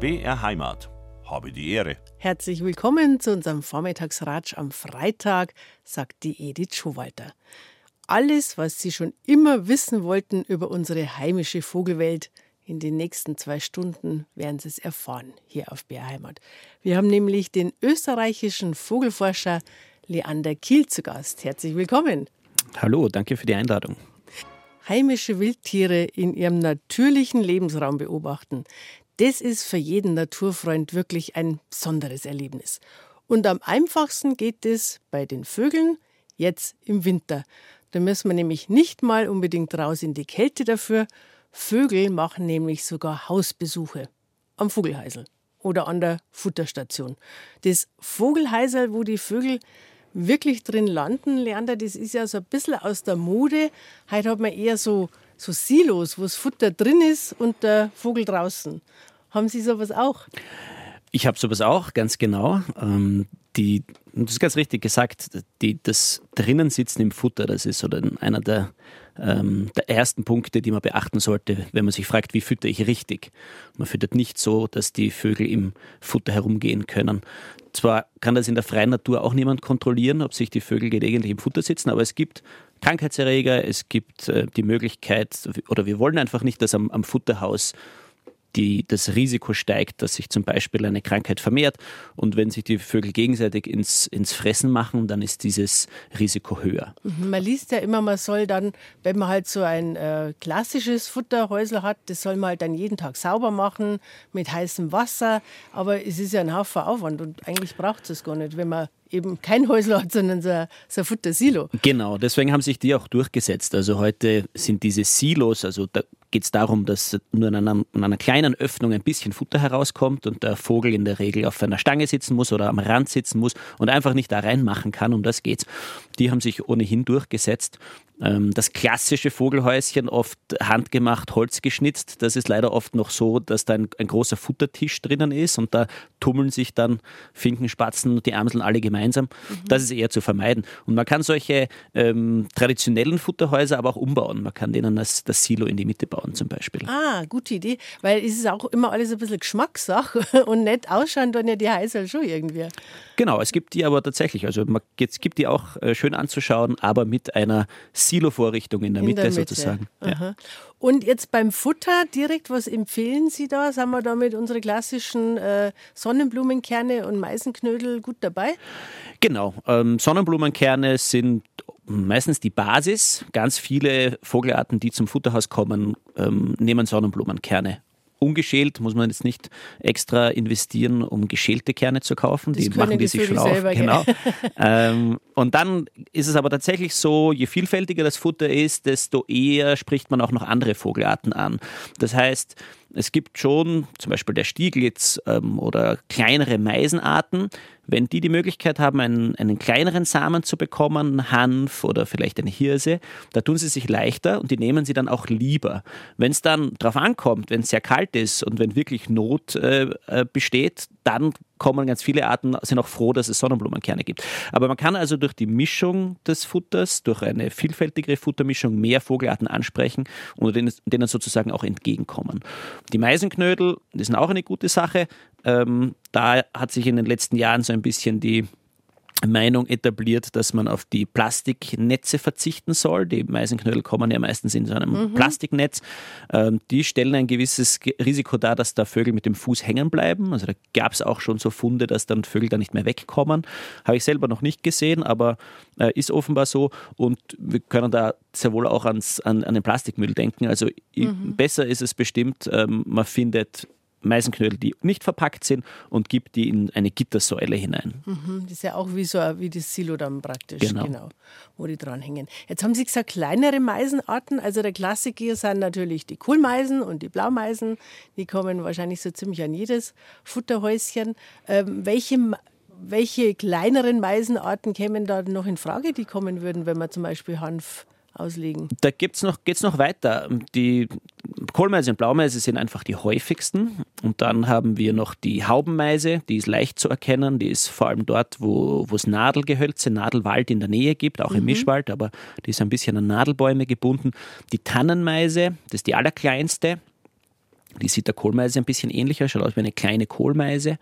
BR Heimat. Habe die Ehre. Herzlich willkommen zu unserem Vormittagsratsch am Freitag, sagt die Edith Schowalter. Alles, was Sie schon immer wissen wollten über unsere heimische Vogelwelt, in den nächsten zwei Stunden werden Sie es erfahren hier auf BR Heimat. Wir haben nämlich den österreichischen Vogelforscher Leander Kiel zu Gast. Herzlich willkommen. Hallo, danke für die Einladung. Heimische Wildtiere in ihrem natürlichen Lebensraum beobachten, das ist für jeden Naturfreund wirklich ein besonderes Erlebnis. Und am einfachsten geht es bei den Vögeln jetzt im Winter. Da müssen wir nämlich nicht mal unbedingt raus in die Kälte dafür. Vögel machen nämlich sogar Hausbesuche am Vogelheisel oder an der Futterstation. Das Vogelheisel, wo die Vögel wirklich drin landen, Leander, das ist ja so ein bisschen aus der Mode. Heute hat man eher so, so Silos, wo das Futter drin ist und der Vogel draußen. Haben Sie sowas auch? Ich habe sowas auch, ganz genau. Ähm, die, das ist ganz richtig gesagt, die, das drinnen sitzen im Futter, das ist so einer der, ähm, der ersten Punkte, die man beachten sollte, wenn man sich fragt, wie fütter ich richtig. Man füttert nicht so, dass die Vögel im Futter herumgehen können. Zwar kann das in der freien Natur auch niemand kontrollieren, ob sich die Vögel gelegentlich im Futter sitzen, aber es gibt Krankheitserreger, es gibt äh, die Möglichkeit, oder wir wollen einfach nicht, dass am, am Futterhaus die, das Risiko steigt, dass sich zum Beispiel eine Krankheit vermehrt. Und wenn sich die Vögel gegenseitig ins, ins Fressen machen, dann ist dieses Risiko höher. Mhm, man liest ja immer, man soll dann, wenn man halt so ein äh, klassisches Futterhäusel hat, das soll man halt dann jeden Tag sauber machen mit heißem Wasser. Aber es ist ja ein Haufen Aufwand und eigentlich braucht es gar nicht, wenn man eben kein Häusl hat, sondern so ein, so ein Futtersilo. Genau, deswegen haben sich die auch durchgesetzt. Also heute sind diese Silos, also da geht es darum, dass nur in einer, in einer, kleinen Öffnung ein bisschen Futter herauskommt und der Vogel in der Regel auf einer Stange sitzen muss oder am Rand sitzen muss und einfach nicht da reinmachen kann, um das geht's. Die haben sich ohnehin durchgesetzt ähm, das klassische Vogelhäuschen, oft handgemacht, Holz geschnitzt. Das ist leider oft noch so, dass da ein, ein, großer Futtertisch drinnen ist und da tummeln sich dann Finken, Spatzen und die Amseln alle gemeinsam. Mhm. Das ist eher zu vermeiden. Und man kann solche ähm, traditionellen Futterhäuser aber auch umbauen. Man kann denen das, das Silo in die Mitte bauen zum Beispiel. Ah, gute Idee, weil es ist auch immer alles ein bisschen Geschmackssache und nett ausschauen dann ja die Heisel schon irgendwie. Genau, es gibt die aber tatsächlich. Also man, es gibt die auch äh, schön anzuschauen, aber mit einer Silo-Vorrichtung in der in Mitte, der Mitte. sozusagen. Ja. Und jetzt beim Futter direkt, was empfehlen Sie da? Sind wir da mit unseren klassischen äh, Sonnenblumenkerne und Meisenknödel gut dabei? Genau, ähm, Sonnenblumenkerne sind meistens die Basis. Ganz viele Vogelarten, die zum Futterhaus kommen, ähm, nehmen Sonnenblumenkerne ungeschält, muss man jetzt nicht extra investieren, um geschälte Kerne zu kaufen. Das die machen die, sich schon auf. Selber, genau. ähm, und dann ist es aber tatsächlich so, je vielfältiger das Futter ist, desto eher spricht man auch noch andere Vogelarten an. Das heißt, es gibt schon zum Beispiel der Stieglitz ähm, oder kleinere Meisenarten. Wenn die die Möglichkeit haben, einen, einen kleineren Samen zu bekommen, Hanf oder vielleicht eine Hirse, da tun sie sich leichter und die nehmen sie dann auch lieber. Wenn es dann darauf ankommt, wenn es sehr kalt ist und wenn wirklich Not äh, äh besteht, dann kommen ganz viele Arten, sind auch froh, dass es Sonnenblumenkerne gibt. Aber man kann also durch die Mischung des Futters, durch eine vielfältigere Futtermischung mehr Vogelarten ansprechen und denen sozusagen auch entgegenkommen. Die Meisenknödel, das sind auch eine gute Sache. Ähm, da hat sich in den letzten Jahren so ein bisschen die Meinung etabliert, dass man auf die Plastiknetze verzichten soll. Die Meisenknödel kommen ja meistens in so einem mhm. Plastiknetz. Ähm, die stellen ein gewisses Risiko dar, dass da Vögel mit dem Fuß hängen bleiben. Also da gab es auch schon so Funde, dass dann Vögel da nicht mehr wegkommen. Habe ich selber noch nicht gesehen, aber äh, ist offenbar so. Und wir können da sehr wohl auch ans, an, an den Plastikmüll denken. Also mhm. besser ist es bestimmt, ähm, man findet Meisenknödel, die nicht verpackt sind und gibt die in eine Gittersäule hinein. Mhm, das ist ja auch wie so wie das Silo dann praktisch, genau. genau. wo die dranhängen. Jetzt haben Sie gesagt, kleinere Meisenarten. Also der Klassiker sind natürlich die Kohlmeisen und die Blaumeisen. Die kommen wahrscheinlich so ziemlich an jedes Futterhäuschen. Ähm, welche welche kleineren Meisenarten kämen da noch in Frage, die kommen würden, wenn man zum Beispiel Hanf auslegen? Da geht's noch, geht's noch weiter. Die Kohlmeise und Blaumeise sind einfach die häufigsten. Und dann haben wir noch die Haubenmeise, die ist leicht zu erkennen. Die ist vor allem dort, wo, wo es Nadelgehölze, Nadelwald in der Nähe gibt, auch mhm. im Mischwald, aber die ist ein bisschen an Nadelbäume gebunden. Die Tannenmeise, das ist die allerkleinste. Die sieht der Kohlmeise ein bisschen ähnlicher, schaut aus wie eine kleine Kohlmeise.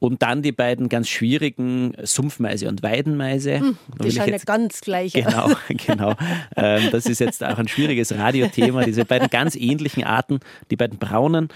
Und dann die beiden ganz schwierigen Sumpfmeise und Weidenmeise. Hm, die schauen ja ganz gleich Genau, genau. Ähm, das ist jetzt auch ein schwieriges Radiothema, diese beiden ganz ähnlichen Arten, die beiden braunen.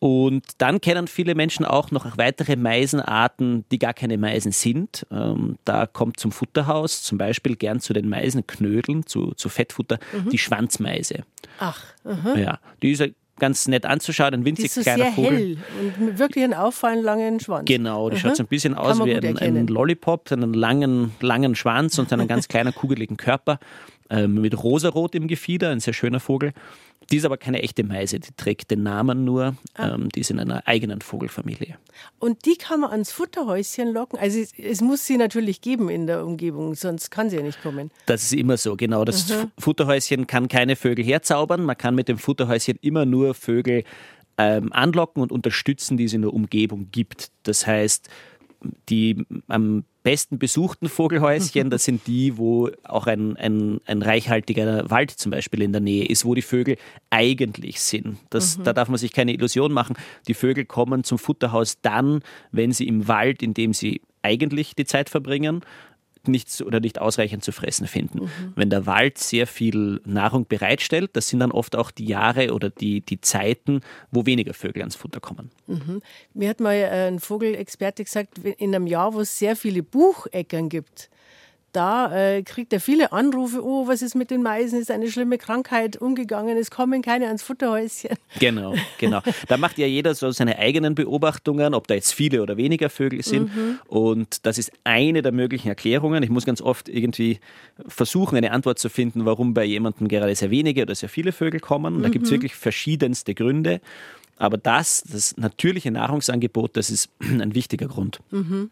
Und dann kennen viele Menschen auch noch weitere Meisenarten, die gar keine Meisen sind. Ähm, da kommt zum Futterhaus zum Beispiel gern zu den Meisenknödeln, zu, zu Fettfutter, mhm. die Schwanzmeise. Ach, aha. ja, die ist ganz nett anzuschauen, ein winzig die ist kleiner sehr Vogel. hell und wirklich einen auffallend langen Schwanz. Genau, die schaut so ein bisschen aus wie ein, ein, Lollipop, einen langen, langen Schwanz und einen ganz kleinen kugeligen Körper ähm, mit rosarot im Gefieder, ein sehr schöner Vogel. Die ist aber keine echte Meise, die trägt den Namen nur, ah. ähm, die ist in einer eigenen Vogelfamilie. Und die kann man ans Futterhäuschen locken? Also es, es, muss sie natürlich geben in der Umgebung, sonst kann sie ja nicht kommen. Das ist immer so, genau. Das Aha. Futterhäuschen kann keine Vögel herzaubern, man kann mit dem Futterhäuschen immer nur Vögel ähm, anlocken und unterstützen, die es in der Umgebung gibt. Das heißt, die am besten besuchten Vogelhäuschen, das sind die, wo auch ein, ein, ein, reichhaltiger Wald zum Beispiel in der Nähe ist, wo die Vögel eigentlich sind. Das, mhm. Da darf man sich keine Illusion machen. Die Vögel kommen zum Futterhaus dann, wenn sie im Wald, in dem sie eigentlich die Zeit verbringen, nichts oder nicht ausreichend zu fressen finden. Mhm. Wenn der Wald sehr viel Nahrung bereitstellt, das sind dann oft auch die Jahre oder die, die Zeiten, wo weniger Vögel ans Futter kommen. Mhm. Mir hat mal ein Vogelexperte gesagt, in einem Jahr, wo es sehr viele Bucheckern gibt, da äh, kriegt er viele Anrufe, oh, was ist mit den Meisen, ist eine schlimme Krankheit umgegangen, es kommen keine ans Futterhäuschen. Genau, genau. Da macht ja jeder so seine eigenen Beobachtungen, ob da jetzt viele oder weniger Vögel sind. Mhm. Und das ist eine der möglichen Erklärungen. Ich muss ganz oft irgendwie versuchen, eine Antwort zu finden, warum bei jemandem gerade sehr wenige oder sehr viele Vögel kommen. Und da gibt es mhm. wirklich verschiedenste Gründe. Aber das, das natürliche Nahrungsangebot, das ist ein wichtiger Grund. Mhm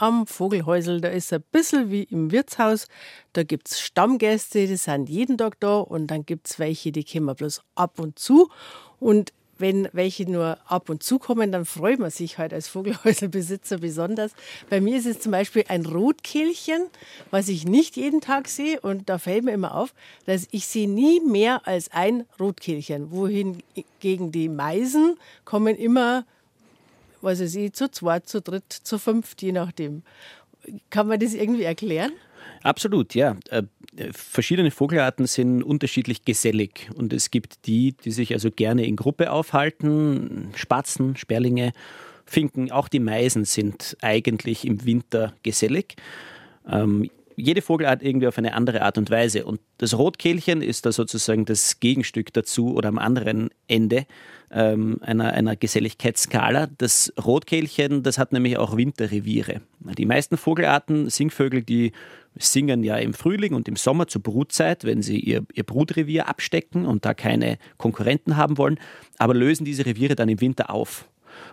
am Vogelhäusel. Da ist ein bisschen wie im Wirtshaus. Da gibt es Stammgäste, die sind jeden Tag da und dann gibt es welche, die kommen bloß ab und zu. Und wenn welche nur ab und zu kommen, dann freut man sich halt als Vogelhäuselbesitzer besonders. Bei mir ist es zum Beispiel ein Rotkehlchen, was ich nicht jeden Tag sehe. Und da fällt mir immer auf, dass ich sehe nie mehr als ein Rotkehlchen. Wohingegen die Meisen kommen immer was weiß ich, zu zweit, zu dritt, zu fünft, je nachdem. Kann man das irgendwie erklären? Absolut, ja. Äh, verschiedene Vogelarten sind unterschiedlich gesellig und es gibt die, die sich also gerne in Gruppe aufhalten, Spatzen, Sperlinge, Finken, auch die Meisen sind eigentlich im Winter gesellig. Ähm, jede Vogelart irgendwie auf eine andere Art und Weise. Und das Rotkehlchen ist da sozusagen das Gegenstück dazu oder am anderen Ende ähm, einer, einer Geselligkeitsskala. Das Rotkehlchen, das hat nämlich auch Winterreviere. Die meisten Vogelarten, Singvögel, die singen ja im Frühling und im Sommer zur Brutzeit, wenn sie ihr, ihr Brutrevier abstecken und da keine Konkurrenten haben wollen, aber lösen diese Reviere dann im Winter auf.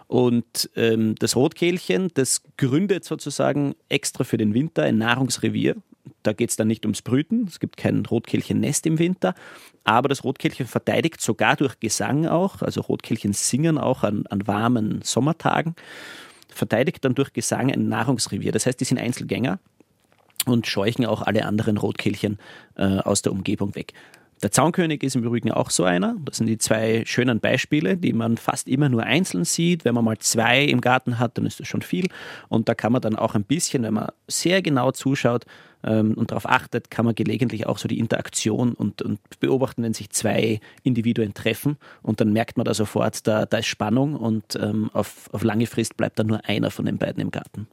Und ähm, das Rotkehlchen, das gründet sozusagen extra für den Winter ein Nahrungsrevier. Da geht es dann nicht ums Brüten, es gibt kein Rotkehlchennest im Winter, aber das Rotkehlchen verteidigt sogar durch Gesang auch, also Rotkehlchen singen auch an, an warmen Sommertagen, verteidigt dann durch Gesang ein Nahrungsrevier. Das heißt, die sind Einzelgänger und scheuchen auch alle anderen Rotkehlchen äh, aus der Umgebung weg. Der Zaunkönig ist im Übrigen auch so einer. Das sind die zwei schönen Beispiele, die man fast immer nur einzeln sieht. Wenn man mal zwei im Garten hat, dann ist das schon viel. Und da kann man dann auch ein bisschen, wenn man sehr genau zuschaut ähm, und darauf achtet, kann man gelegentlich auch so die Interaktion und, und, beobachten, wenn sich zwei Individuen treffen. Und dann merkt man da sofort, da, da ist Spannung und ähm, auf, auf lange Frist bleibt dann nur einer von den beiden im Garten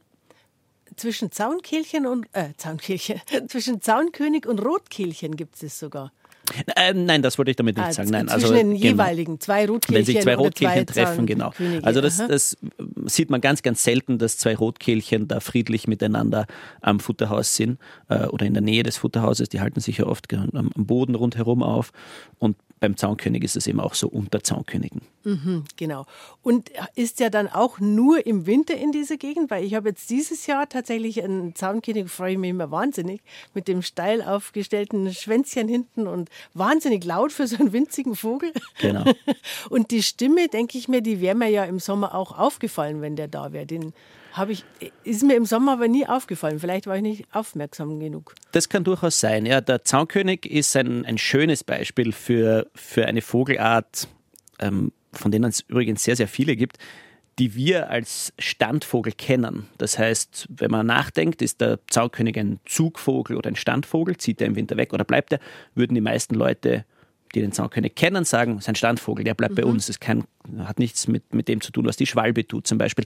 zwischen Zaunkehlchen und äh, Zaunkehlchen, zwischen Zaunkönig und Rotkehlchen gibt es sogar. Ähm, nein, das wollte ich damit nicht also sagen. Nein, also den genau. jeweiligen zwei Rotkehlchen. Wenn sich zwei Rotkehlchen treffen, genau. Also das, das, sieht man ganz, ganz selten, dass zwei Rotkehlchen da friedlich miteinander am Futterhaus sind äh, oder in der Nähe des Futterhauses. Die halten sich ja oft am, am Boden rundherum auf und beim Zaunkönig ist es eben auch so unter Zaunkönigen. Mhm, genau. Und ist ja dann auch nur im Winter in dieser Gegend, weil ich habe jetzt dieses Jahr tatsächlich einen Zaunkönig, freue ich mich immer wahnsinnig, mit dem steil aufgestellten Schwänzchen hinten und wahnsinnig laut für so einen winzigen Vogel. Genau. Und die Stimme, denke ich mir, die wäre mir ja im Sommer auch aufgefallen, wenn der da wäre. Den habe ich, ist mir im Sommer aber nie aufgefallen. Vielleicht war ich nicht aufmerksam genug. Das kann durchaus sein. Ja, der Zaunkönig ist ein, ein schönes Beispiel für, für eine Vogelart, ähm, von denen es übrigens sehr, sehr viele gibt, die wir als Standvogel kennen. Das heißt, wenn man nachdenkt, ist der Zaunkönig ein Zugvogel oder ein Standvogel, zieht er im Winter weg oder bleibt er, würden die meisten Leute, die den Zaunkönig kennen, sagen, sein Standvogel, der bleibt mhm. bei uns. Das kein, hat nichts mit, mit dem zu tun, was die Schwalbe tut zum Beispiel.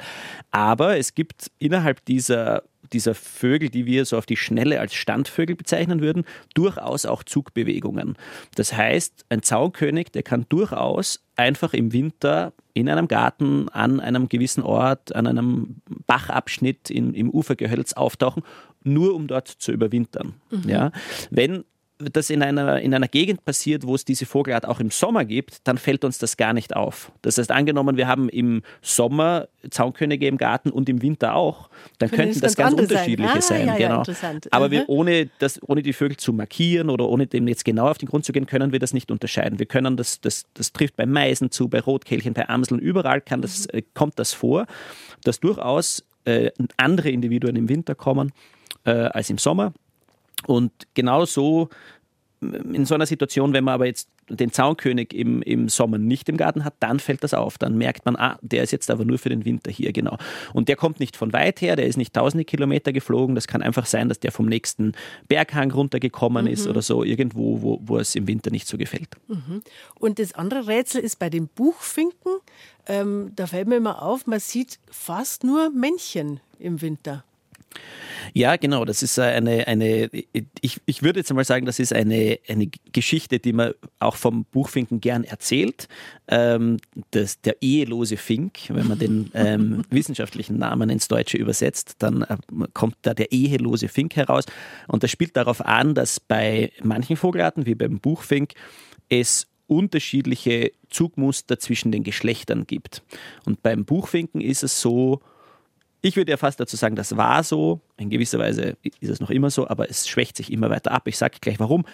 Aber es gibt innerhalb dieser dieser Vögel, die wir so auf die Schnelle als Standvögel bezeichnen würden, durchaus auch Zugbewegungen. Das heißt, ein Zaunkönig, der kann durchaus einfach im Winter in einem Garten an einem gewissen Ort, an einem Bachabschnitt in, im Ufergehölz auftauchen, nur um dort zu überwintern. Mhm. Ja? Wenn das in einer, in einer Gegend passiert, wo es diese Vogelart auch im Sommer gibt, dann fällt uns das gar nicht auf. Das heißt, angenommen, wir haben im Sommer Zaunkönige im Garten und im Winter auch, dann Können könnten das ganz, ganz unterschiedliche sein. sein. Ah, ja, genau. Aber wir, ohne, das, ohne die Vögel zu markieren oder ohne dem jetzt genau auf den Grund zu gehen, können wir das nicht unterscheiden. Wir können das, das, das trifft bei Meisen zu, bei Rotkehlchen, bei Amseln, überall kann das, mhm. äh, kommt das vor, dass durchaus äh, andere Individuen im Winter kommen äh, als im Sommer. Und genau so in so einer Situation, wenn man aber jetzt den Zaunkönig im, im Sommer nicht im Garten hat, dann fällt das auf. Dann merkt man, ah, der ist jetzt aber nur für den Winter hier, genau. Und der kommt nicht von weit her, der ist nicht tausende Kilometer geflogen. Das kann einfach sein, dass der vom nächsten Berghang runtergekommen mhm. ist oder so, irgendwo, wo, wo es im Winter nicht so gefällt. Mhm. Und das andere Rätsel ist bei den Buchfinken. Ähm, da fällt mir immer auf, man sieht fast nur Männchen im Winter. Ja, genau. Das ist eine, eine ich, ich würde jetzt mal sagen, das ist eine, eine Geschichte, die man auch vom Buchfinken gern erzählt. Ähm, das, der ehelose Fink, wenn man den ähm, wissenschaftlichen Namen ins Deutsche übersetzt, dann äh, kommt da der ehelose Fink heraus. Und das spielt darauf an, dass bei manchen Vogelarten, wie beim Buchfink, es unterschiedliche Zugmuster zwischen den Geschlechtern gibt. Und beim Buchfinken ist es so, ich würde ja fast dazu sagen, das war so. In gewisser Weise ist es noch immer so, aber es schwächt sich immer weiter ab. Ich sage gleich warum.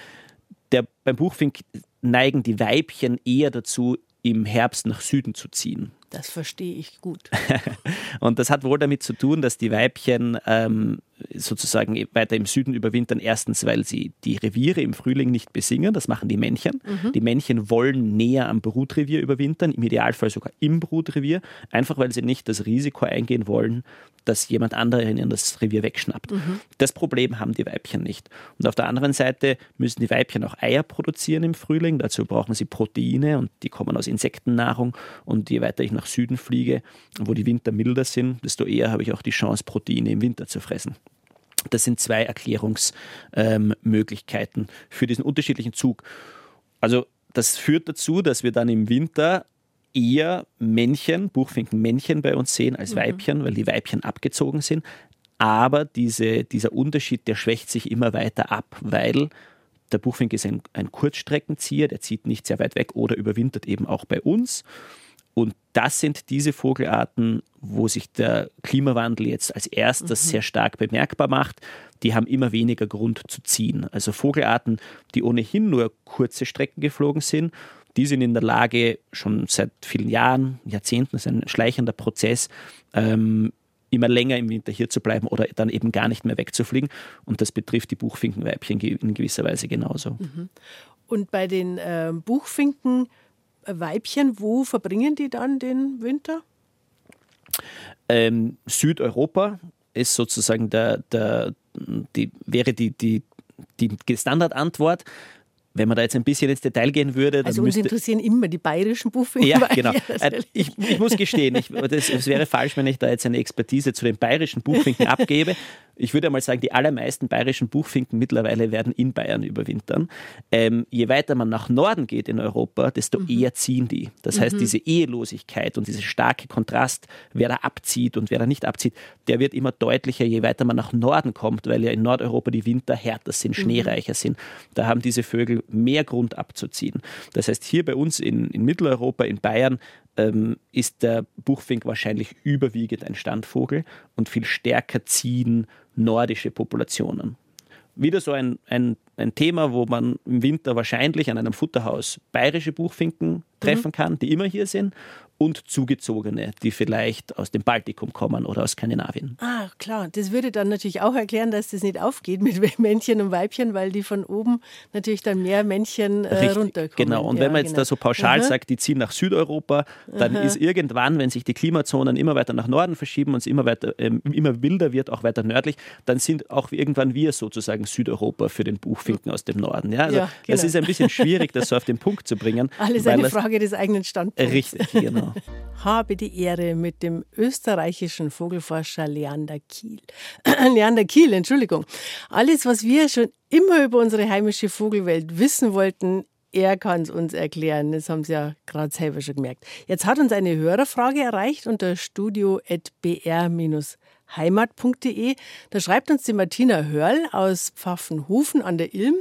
Der, beim Buchfink neigen die Weibchen eher dazu, im Herbst nach Süden zu ziehen. Das verstehe ich gut. und das hat wohl damit zu tun, dass die Weibchen ähm, sozusagen weiter im Süden überwintern. Erstens, weil sie die Reviere im Frühling nicht besingen, das machen die Männchen. Mhm. Die Männchen wollen näher am Brutrevier überwintern, im Idealfall sogar im Brutrevier, einfach weil sie nicht das Risiko eingehen wollen, dass jemand anderer ihnen das Revier wegschnappt. Mhm. Das Problem haben die Weibchen nicht. Und auf der anderen Seite müssen die Weibchen auch Eier produzieren im Frühling. Dazu brauchen sie Proteine und die kommen aus Insektennahrung. Und je weiter ich nach Süden fliege, wo die Winter milder sind, desto eher habe ich auch die Chance, Proteine im Winter zu fressen. Das sind zwei Erklärungsmöglichkeiten ähm, für diesen unterschiedlichen Zug. Also das führt dazu, dass wir dann im Winter eher Männchen, Buchfinkenmännchen bei uns sehen als mhm. Weibchen, weil die Weibchen abgezogen sind. Aber diese, dieser Unterschied, der schwächt sich immer weiter ab, weil der Buchfink ist ein, ein Kurzstreckenzieher, der zieht nicht sehr weit weg oder überwintert eben auch bei uns. Und das sind diese Vogelarten, wo sich der Klimawandel jetzt als erstes mhm. sehr stark bemerkbar macht. Die haben immer weniger Grund zu ziehen. Also Vogelarten, die ohnehin nur kurze Strecken geflogen sind, die sind in der Lage, schon seit vielen Jahren, Jahrzehnten, das ist ein schleichender Prozess, ähm, immer länger im Winter hier zu bleiben oder dann eben gar nicht mehr wegzufliegen. Und das betrifft die Buchfinkenweibchen in gewisser Weise genauso. Mhm. Und bei den äh, Buchfinken Weibchen, wo verbringen die dann den Winter? Ähm, Südeuropa ist sozusagen der, der, die, wäre die, die, die Standardantwort. Wenn man da jetzt ein bisschen ins Detail gehen würde, dann Also uns interessieren immer die bayerischen Buffing. Ja, genau. Äh, ich, ich, muss gestehen, ich, das, es wäre falsch, wenn ich da jetzt eine Expertise zu den bayerischen Buchfinken abgebe ich würde mal sagen, die allermeisten bayerischen Buchfinken mittlerweile werden in Bayern überwintern. Ähm, je weiter man nach Norden geht in Europa, desto mhm. eher ziehen die. Das mhm. heißt, diese Ehelosigkeit und dieser starke Kontrast, wer da abzieht und wer da nicht abzieht, der wird immer deutlicher, je weiter man nach Norden kommt, weil ja in Nordeuropa die Winter härter sind, mhm. schneereicher sind. Da haben diese Vögel mehr Grund abzuziehen. Das heißt, hier bei uns in, in Mitteleuropa, in Bayern, ähm, ist der Buchfink wahrscheinlich überwiegend ein Standvogel und viel stärker ziehen nordische Populationen. Wieder so ein, ein, ein Thema, wo man im Winter wahrscheinlich an einem Futterhaus bayerische Buchfinken treffen mhm. kann, die immer hier sind. Und Zugezogene, die vielleicht aus dem Baltikum kommen oder aus Skandinavien. Ah, klar. Das würde dann natürlich auch erklären, dass das nicht aufgeht mit Männchen und Weibchen, weil die von oben natürlich dann mehr Männchen äh, Richtig, runterkommen. Genau. Und ja, wenn man jetzt genau. da so pauschal Aha. sagt, die ziehen nach Südeuropa, dann ist irgendwann, wenn sich die Klimazonen immer weiter nach Norden verschieben und es immer weiter, ähm, immer wilder wird, auch weiter nördlich, dann sind auch irgendwann wir sozusagen Südeuropa für den Buchfinken aus dem Norden. Ja, also Ja, das genau. ist ein bisschen schwierig, das so auf den Punkt zu bringen. Alles eine das- Frage des eigenen Standpunkts. Richtig, genau. Habe die Ehre mit dem österreichischen Vogelforscher Leander Kiel. Leander Kiel, Entschuldigung. Alles, was wir schon immer über unsere heimische Vogelwelt wissen wollten, er kann es uns erklären. Das haben Sie ja gerade selber schon gemerkt. Jetzt hat uns eine Hörerfrage erreicht unter studio.br-heimat.de. Da schreibt uns die Martina Hörl aus Pfaffenhofen an der Ilm,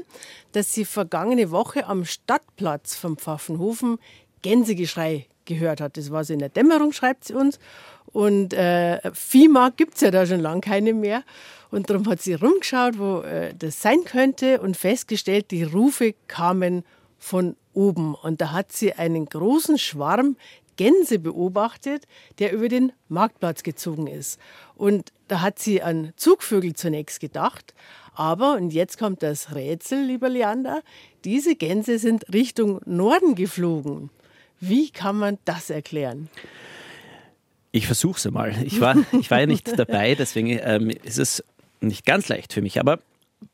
dass sie vergangene Woche am Stadtplatz vom Pfaffenhofen Gänsegeschrei gehört hat. Das war so in der Dämmerung, schreibt sie uns. Und äh, Viehmarkt gibt es ja da schon lange keine mehr. Und darum hat sie rumgeschaut, wo äh, das sein könnte und festgestellt, die Rufe kamen von oben. Und da hat sie einen großen Schwarm Gänse beobachtet, der über den Marktplatz gezogen ist. Und da hat sie an Zugvögel zunächst gedacht. Aber, und jetzt kommt das Rätsel, lieber Leander, diese Gänse sind Richtung Norden geflogen. Wie kann man das erklären? Ich versuche es einmal. Ich war, ich war ja nicht dabei, deswegen ähm, ist es nicht ganz leicht für mich. Aber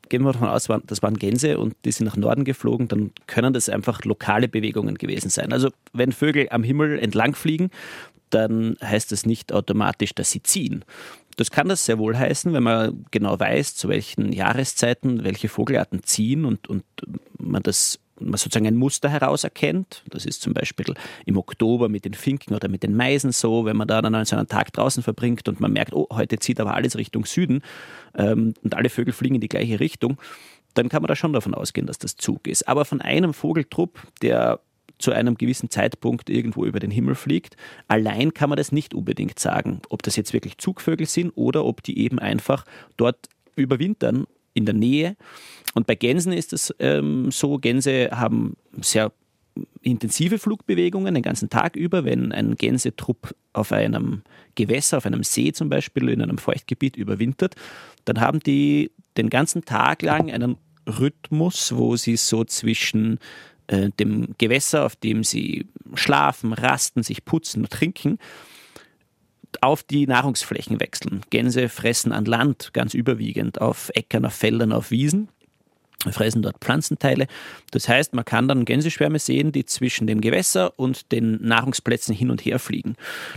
gehen wir davon aus, das waren Gänse und die sind nach Norden geflogen, dann können das einfach lokale Bewegungen gewesen sein. Also wenn Vögel am Himmel entlang fliegen, dann heißt das nicht automatisch, dass sie ziehen. Das kann das sehr wohl heißen, wenn man genau weiß, zu welchen Jahreszeiten welche Vogelarten ziehen und, und man das man sozusagen ein Muster herauserkennt. Das ist zum Beispiel im Oktober mit den Finken oder mit den Meisen so, wenn man da dann so einen Tag draußen verbringt und man merkt, oh, heute zieht aber alles Richtung Süden ähm, und alle Vögel fliegen in die gleiche Richtung, dann kann man da schon davon ausgehen, dass das Zug ist. Aber von einem Vogeltrupp, der zu einem gewissen Zeitpunkt irgendwo über den Himmel fliegt. Allein kann man das nicht unbedingt sagen, ob das jetzt wirklich Zugvögel sind oder ob die eben einfach dort überwintern in der Nähe. Und bei Gänsen ist es ähm, so, Gänse haben sehr intensive Flugbewegungen den ganzen Tag über. Wenn ein Gänsetrupp auf einem Gewässer, auf einem See zum Beispiel, in einem Feuchtgebiet überwintert, dann haben die den ganzen Tag lang einen Rhythmus, wo sie so zwischen äh, dem Gewässer, auf dem sie schlafen, rasten, sich putzen und trinken, auf die Nahrungsflächen wechseln. Gänse fressen an Land ganz überwiegend, auf Äckern, auf Feldern, auf Wiesen fressen dort Pflanzenteile. Das heißt, man kann dann Gänseschwärme sehen, die zwischen dem Gewässer und den Nahrungsplätzen hin und her fliegen.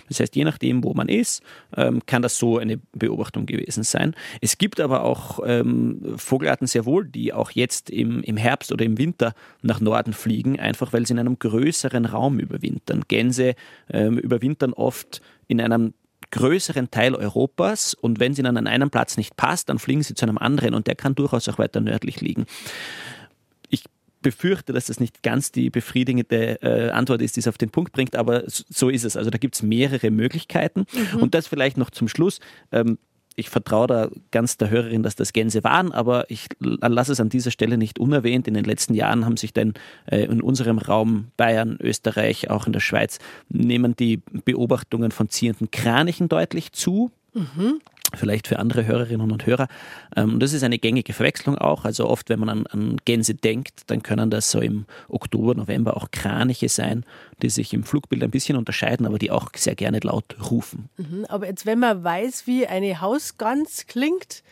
Das heißt, je nachdem, wo man ist, ähm, kann das so eine Beobachtung gewesen sein. Es gibt aber auch ähm, Vogelarten sehr wohl, die auch jetzt im, im Herbst oder im Winter nach Norden fliegen, einfach weil sie in einem größeren Raum überwintern. Gänse ähm, überwintern oft in einem größeren Teil Europas und wenn sie dann an einem Platz nicht passt, dann fliegen sie zu einem anderen und der kann durchaus auch weiter nördlich liegen. Ich befürchte, dass das nicht ganz die befriedigende äh, Antwort ist, die es auf den Punkt bringt, aber so ist es. Also da gibt es mehrere Möglichkeiten und das vielleicht noch zum Schluss. Ähm, ich vertraue da ganz der Hörerin, dass das Gänse waren, aber ich lasse es an dieser Stelle nicht unerwähnt. In den letzten Jahren haben sich denn äh, in unserem Raum Bayern, Österreich, auch in der Schweiz, nehmen die Beobachtungen von ziehenden Kranichen deutlich zu. Vielleicht für andere Hörerinnen und Hörer. Ähm, das ist eine gängige Verwechslung auch. Also oft, wenn man an, an Gänse denkt, dann können das so im Oktober, November auch Kraniche sein, die sich im Flugbild ein bisschen unterscheiden, aber die auch sehr gerne laut rufen. Mhm, Aber jetzt, wenn man weiß, wie eine Hausgans klingt,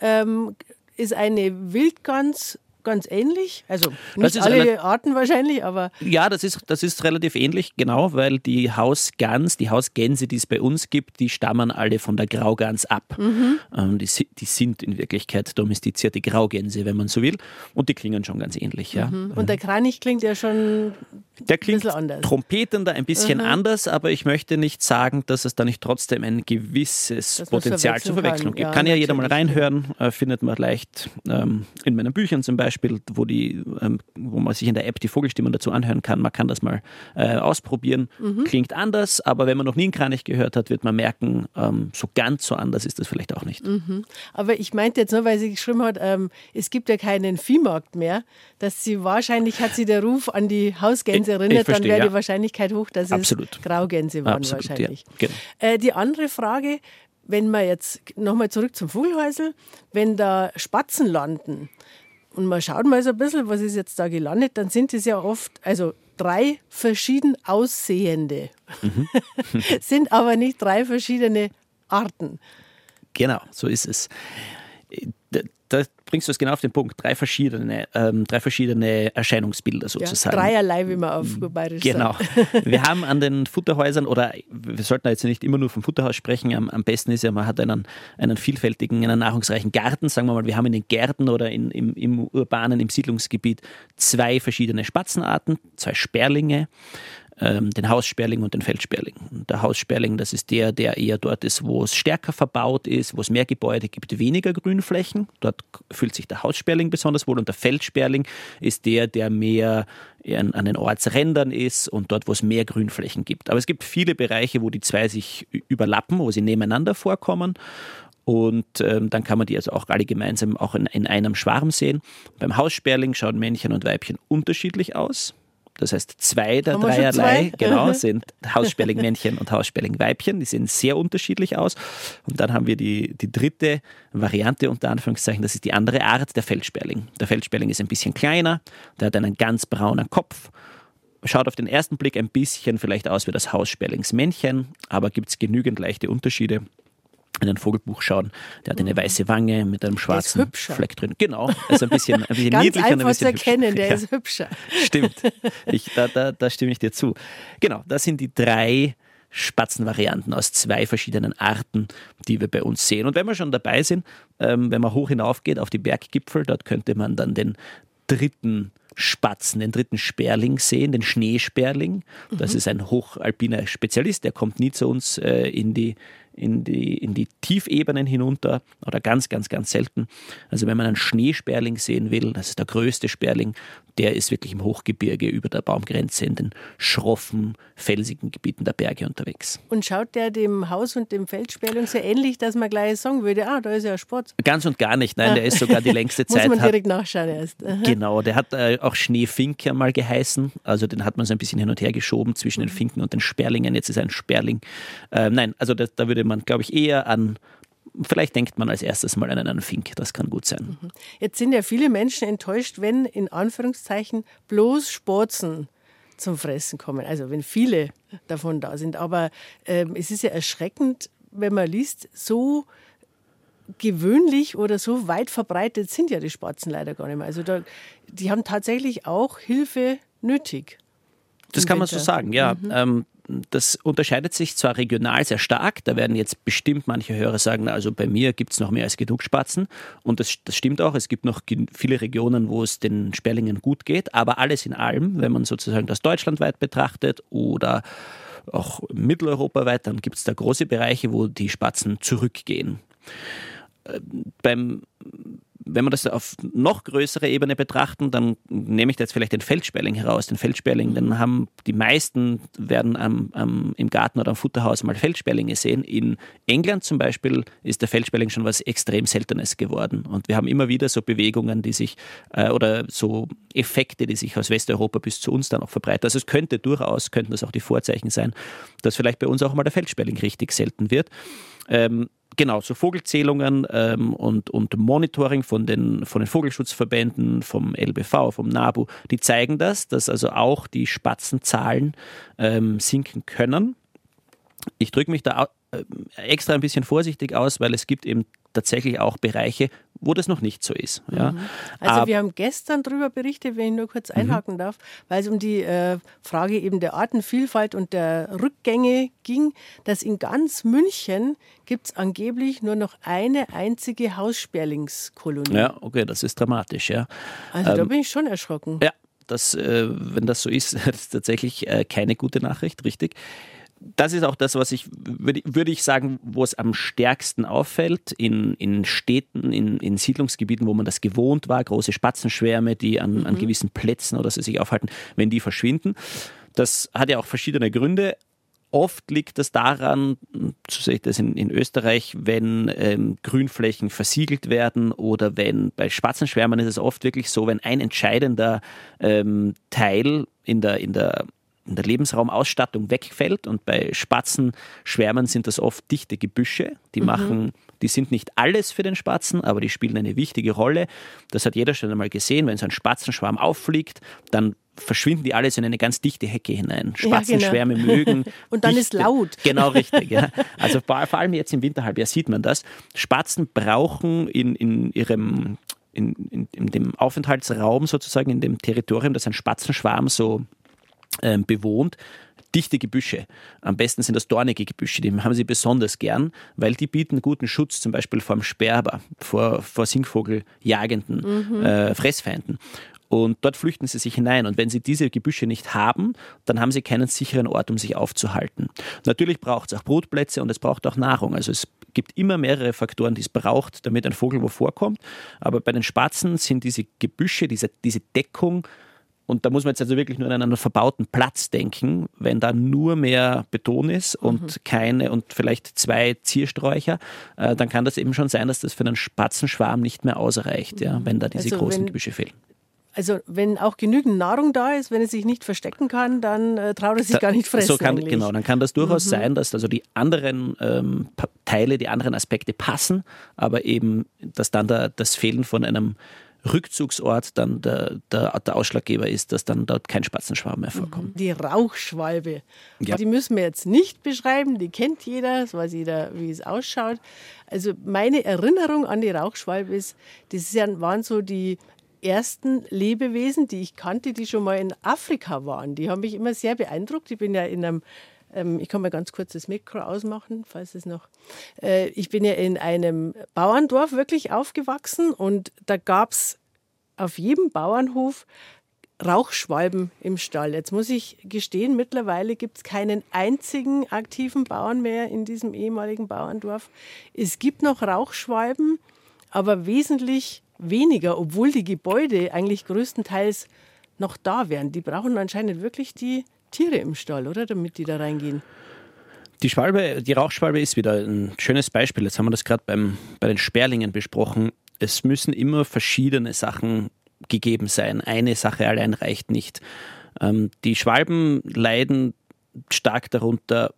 ähm, ist eine Wildgans ganz ähnlich. Also nicht alle Arten wahrscheinlich, aber Ja, das ist, das ist relativ ähnlich, genau, weil die Hausgans, die Hausgänse, die es bei uns gibt, die stammen alle von der Graugans ab. Ähm, die, die sind in Wirklichkeit domestizierte Graugänse, wenn man so will. Und die klingen schon ganz ähnlich, ja. und der Kranich klingt ja schon Der klingt bisschen anders. trompetender, ein bisschen anders, aber ich möchte nicht sagen, dass es da nicht trotzdem ein gewisses man's Potenzial zur Verwechslung kann. gibt. Ja, kann ja jeder mal reinhören, äh, findet man leicht ähm, in meinen Büchern zum Beispiel, wo, die, ähm, wo man sich in der App die Vogelstimmen dazu anhören kann. Man kann das mal äh, ausprobieren. Mhm. Klingt anders, aber wenn man noch nie einen Kranich gehört hat, wird man merken, ähm, so ganz so anders ist das vielleicht auch nicht. Aber ich meinte jetzt nur, weil sie geschrieben hat, ähm, es gibt ja keinen Viehmarkt mehr, dass sie wahrscheinlich hat sie der Ruf an die Hausgänse erinnert, verstehe, dann wäre ja. die Wahrscheinlichkeit hoch, dass Absolut. es Graugänse waren Absolut, wahrscheinlich. ja, genau. äh, die andere Frage, wenn wir jetzt nochmal zurück zum Vogelhäusel, wenn da Spatzen landen und man schaut mal so ein bisschen, was ist jetzt da gelandet, dann sind es ja oft, also drei verschieden aussehende, Mhm. sind aber nicht drei verschiedene Arten. Genau, so ist es. Bringst du es genau auf den Punkt. Drei verschiedene, ähm, drei verschiedene Erscheinungsbilder Ja, sozusagen. dreierlei, wie man auf bayerisch Genau. sagt. Wir haben an den Futterhäusern, oder wir sollten jetzt nicht immer nur vom Futterhaus sprechen, am, am besten ist ja, man hat einen, einen vielfältigen, einen nahrungsreichen Garten, sagen wir mal, wir haben in den Gärten oder in, im, im urbanen, im Siedlungsgebiet zwei verschiedene Spatzenarten, zwei Sperlinge, ähm, den Haussperling und den Feldsperling. Und Der Haussperling, das ist der, der eher dort ist, wo es stärker verbaut ist, wo es mehr Gebäude gibt, weniger Grünflächen. Dort fühlt sich der Haussperling besonders wohl und der Feldsperling ist der, der mehr an, an den Ortsrändern ist und dort, wo es mehr Grünflächen gibt. Aber es gibt viele Bereiche, wo die zwei sich überlappen, wo sie nebeneinander vorkommen. Und ähm, dann kann man die also auch alle gemeinsam auch in, in einem Schwarm sehen. Beim Haussperling schauen Männchen und Weibchen unterschiedlich aus. Das heißt, zwei der Haben dreierlei zwei? genau, sind Haussperlingmännchen und Haussperlingweibchen. Die sehen sehr unterschiedlich aus. Und dann haben wir die, die dritte Variante, unter Anführungszeichen, das ist die andere Art, der Feldsperling. Der Feldsperling ist ein bisschen kleiner, der hat einen ganz braunen Kopf. Schaut auf den ersten Blick ein bisschen vielleicht aus wie das Haussperlingsmännchen, aber gibt es genügend leichte Unterschiede. In ein Vogelbuch schauen, der hat eine weiße Wange mit einem schwarzen. Fleck drin. Genau, also ein bisschen, ein bisschen Ganz niedlicher und ein einfach zu bisschen hübscher. erkennen, der Ja. ist hübscher. Stimmt. Ich, da, da, da stimme ich dir zu. Genau, das sind die drei Spatzenvarianten aus zwei verschiedenen Arten, die wir bei uns sehen. Und wenn wir schon dabei sind, ähm, wenn man hoch hinaufgeht auf die Berggipfel, dort könnte man dann den dritten Spatzen, den dritten Sperling sehen, den Schneesperling. Das ist ein hochalpiner Spezialist, der kommt nie zu uns äh, in die in die, in die Tiefebenen hinunter oder ganz, ganz, ganz selten. Also wenn man einen Schneesperling sehen will, das ist der größte Sperling, der ist wirklich im Hochgebirge über der Baumgrenze in den schroffen, felsigen Gebieten der Berge unterwegs. Und schaut der dem Haus- und dem Feldsperling so ähnlich, dass man gleich sagen würde, ah, da ist ja Sport. Ganz und gar nicht, nein, der ist sogar die längste Muss Zeit. man hat, direkt nachschauen erst. Genau, der hat äh, auch Schneefink mal geheißen. Also den hat man so ein bisschen hin und her geschoben zwischen den Finken und den Sperlingen. Jetzt ist er ein Sperling. Äh, nein, also das, da würde man, glaube ich, eher an, vielleicht denkt man als erstes mal an einen Fink. Das kann gut sein. Jetzt sind ja viele Menschen enttäuscht, wenn in Anführungszeichen bloß Sporzen zum Fressen kommen. Also wenn viele davon da sind. Aber ähm, es ist ja erschreckend, wenn man liest, so gewöhnlich oder so weit verbreitet sind ja die Spatzen leider gar nicht mehr. Also da, die haben tatsächlich auch Hilfe nötig. Das kann man so Winter. sagen, ja. Ähm, das unterscheidet sich zwar regional sehr stark. Da werden jetzt bestimmt manche Hörer sagen, also bei mir gibt es noch mehr als genug Spatzen. Und das, das stimmt auch. Es gibt noch viele Regionen, wo es den Sperlingen gut geht. Aber alles in allem, wenn man sozusagen das deutschlandweit betrachtet oder auch mitteleuropaweit, dann gibt es da große Bereiche, wo die Spatzen zurückgehen. Ähm, beim wenn wir das auf noch größere Ebene betrachten, dann nehme ich da jetzt vielleicht den Feldsperling heraus. Den Feldsperling, den haben die meisten werden am, am, im Garten oder am Futterhaus mal Feldsperlinge sehen. In England zum Beispiel ist der Feldsperling schon was extrem Seltenes geworden. Und wir haben immer wieder so Bewegungen, die sich äh, oder so Effekte, die sich aus Westeuropa bis zu uns dann auch verbreiten. Also es könnte durchaus, könnten das auch die Vorzeichen sein, dass vielleicht bei uns auch mal der Feldsperling richtig selten wird. Ähm, Genau, so Vogelzählungen ähm, und, und Monitoring von den, von den Vogelschutzverbänden, vom LBV, vom NABU, die zeigen das, dass also auch die Spatzenzahlen ähm, sinken können. Ich drücke mich da extra ein bisschen vorsichtig aus, weil es gibt eben tatsächlich auch Bereiche, wo das noch nicht so ist. Ja. Also Aber- wir haben gestern darüber berichtet, wenn ich nur kurz einhaken darf, weil es um die äh, Frage eben der Artenvielfalt und der Rückgänge ging, dass in ganz München gibt es angeblich nur noch eine einzige Haussperlingskolonie. ja, okay, das ist dramatisch, ja. Also da bin ich schon erschrocken. Ja, das, äh, wenn das so ist, das ist tatsächlich äh, keine gute Nachricht, richtig. Das ist auch das, was ich, würde ich sagen, wo es am stärksten auffällt, in, in Städten, in, in Siedlungsgebieten, wo man das gewohnt war, große Spatzenschwärme, die an, an gewissen Plätzen oder so sich aufhalten, wenn die verschwinden. Das hat ja auch verschiedene Gründe. Oft liegt das daran, so sehe ich das in, in Österreich, wenn ähm, Grünflächen versiegelt werden oder wenn bei Spatzenschwärmern ist es oft wirklich so, wenn ein entscheidender ähm, Teil in der, in der der Lebensraumausstattung wegfällt und bei Spatzenschwärmen sind das oft dichte Gebüsche, die mhm. machen, die sind nicht alles für den Spatzen, aber die spielen eine wichtige Rolle. Das hat jeder schon einmal gesehen, wenn so ein Spatzenschwarm auffliegt, dann verschwinden die alles in eine ganz dichte Hecke hinein. Spatzenschwärme ja, genau. mögen. Und dann dichte, ist laut. Genau, richtig. Ja. Also vor allem jetzt im Winterhalbjahr sieht man das. Spatzen brauchen in, in ihrem in, in, in dem Aufenthaltsraum sozusagen, in dem Territorium, das ein Spatzenschwarm so ähm, bewohnt, dichte Gebüsche. Am besten sind das dornige Gebüsche, die haben sie besonders gern, weil die bieten guten Schutz zum Beispiel vor dem Sperber, vor, vor Singvogeljagenden, mhm. äh, Fressfeinden. Und dort flüchten sie sich hinein. Und wenn sie diese Gebüsche nicht haben, dann haben sie keinen sicheren Ort, um sich aufzuhalten. Natürlich braucht es auch Brutplätze und es braucht auch Nahrung. Also es gibt immer mehrere Faktoren, die es braucht, damit ein Vogel wo vorkommt. Aber bei den Spatzen sind diese Gebüsche, diese, diese Deckung, und da muss man jetzt also wirklich nur an einen verbauten Platz denken, wenn da nur mehr Beton ist und mhm. keine und vielleicht zwei Ziersträucher, äh, dann kann das eben schon sein, dass das für einen Spatzenschwarm nicht mehr ausreicht, ja, wenn da diese also großen wenn, Gebüsche fehlen. Also wenn auch genügend Nahrung da ist, wenn es sich nicht verstecken kann, dann äh, traut es sich da, gar nicht fressen. So kann, genau, dann kann das durchaus mhm. sein, dass also die anderen ähm, Teile, die anderen Aspekte passen, aber eben, dass dann da das Fehlen von einem Rückzugsort dann der, der, der, Ausschlaggeber ist, dass dann dort kein Spatzenschwarm mehr vorkommt. Die Rauchschwalbe. Ja. Die müssen wir jetzt nicht beschreiben, die kennt jeder, das weiß jeder, wie es ausschaut. Also meine Erinnerung an die Rauchschwalbe ist, das waren so die ersten Lebewesen, die ich kannte, die schon mal in Afrika waren. Die haben mich immer sehr beeindruckt. Ich bin ja in einem ich kann mal ganz kurz das Mikro ausmachen, falls es noch. Äh, ich bin ja in einem Bauerndorf wirklich aufgewachsen und da gab es auf jedem Bauernhof Rauchschwalben im Stall. Jetzt muss ich gestehen, mittlerweile gibt es keinen einzigen aktiven Bauern mehr in diesem ehemaligen Bauerndorf. Es gibt noch Rauchschwalben, aber wesentlich weniger, obwohl die Gebäude eigentlich größtenteils noch da wären. Die brauchen anscheinend wirklich die Tiere im Stall, oder? Damit die da reingehen. Die Schwalbe, die Rauchschwalbe ist wieder ein schönes Beispiel. Jetzt haben wir das gerade bei den Sperlingen besprochen. Es müssen immer verschiedene Sachen gegeben sein. Eine Sache allein reicht nicht. Ähm, die Schwalben leiden stark darunter,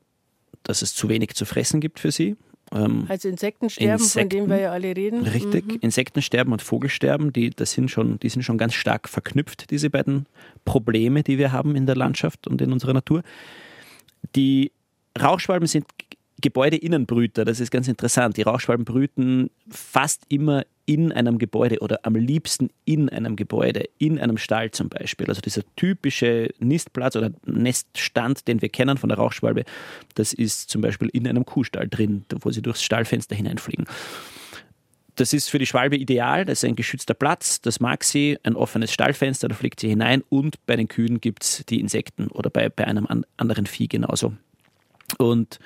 dass es zu wenig zu fressen gibt für sie. Ähm, also Insektensterben, Insekten, von dem wir ja alle reden. Richtig, mhm. Insektensterben und Vogelsterben, die, das sind schon, die sind schon ganz stark verknüpft, diese beiden Probleme, die wir haben in der Landschaft und in unserer Natur. Die Rauchschwalben sind Gebäudeinnenbrüter, das ist ganz interessant. Die Rauchschwalben brüten fast immer in einem Gebäude oder am liebsten in einem Gebäude, in einem Stall zum Beispiel. Also dieser typische Nistplatz oder Neststand, den wir kennen von der Rauchschwalbe, das ist zum Beispiel in einem Kuhstall drin, wo sie durchs Stallfenster hineinfliegen. Das ist für die Schwalbe ideal, das ist ein geschützter Platz, das mag sie, ein offenes Stallfenster, da fliegt sie hinein und bei den Kühen gibt es die Insekten oder bei, bei einem anderen Vieh genauso. Und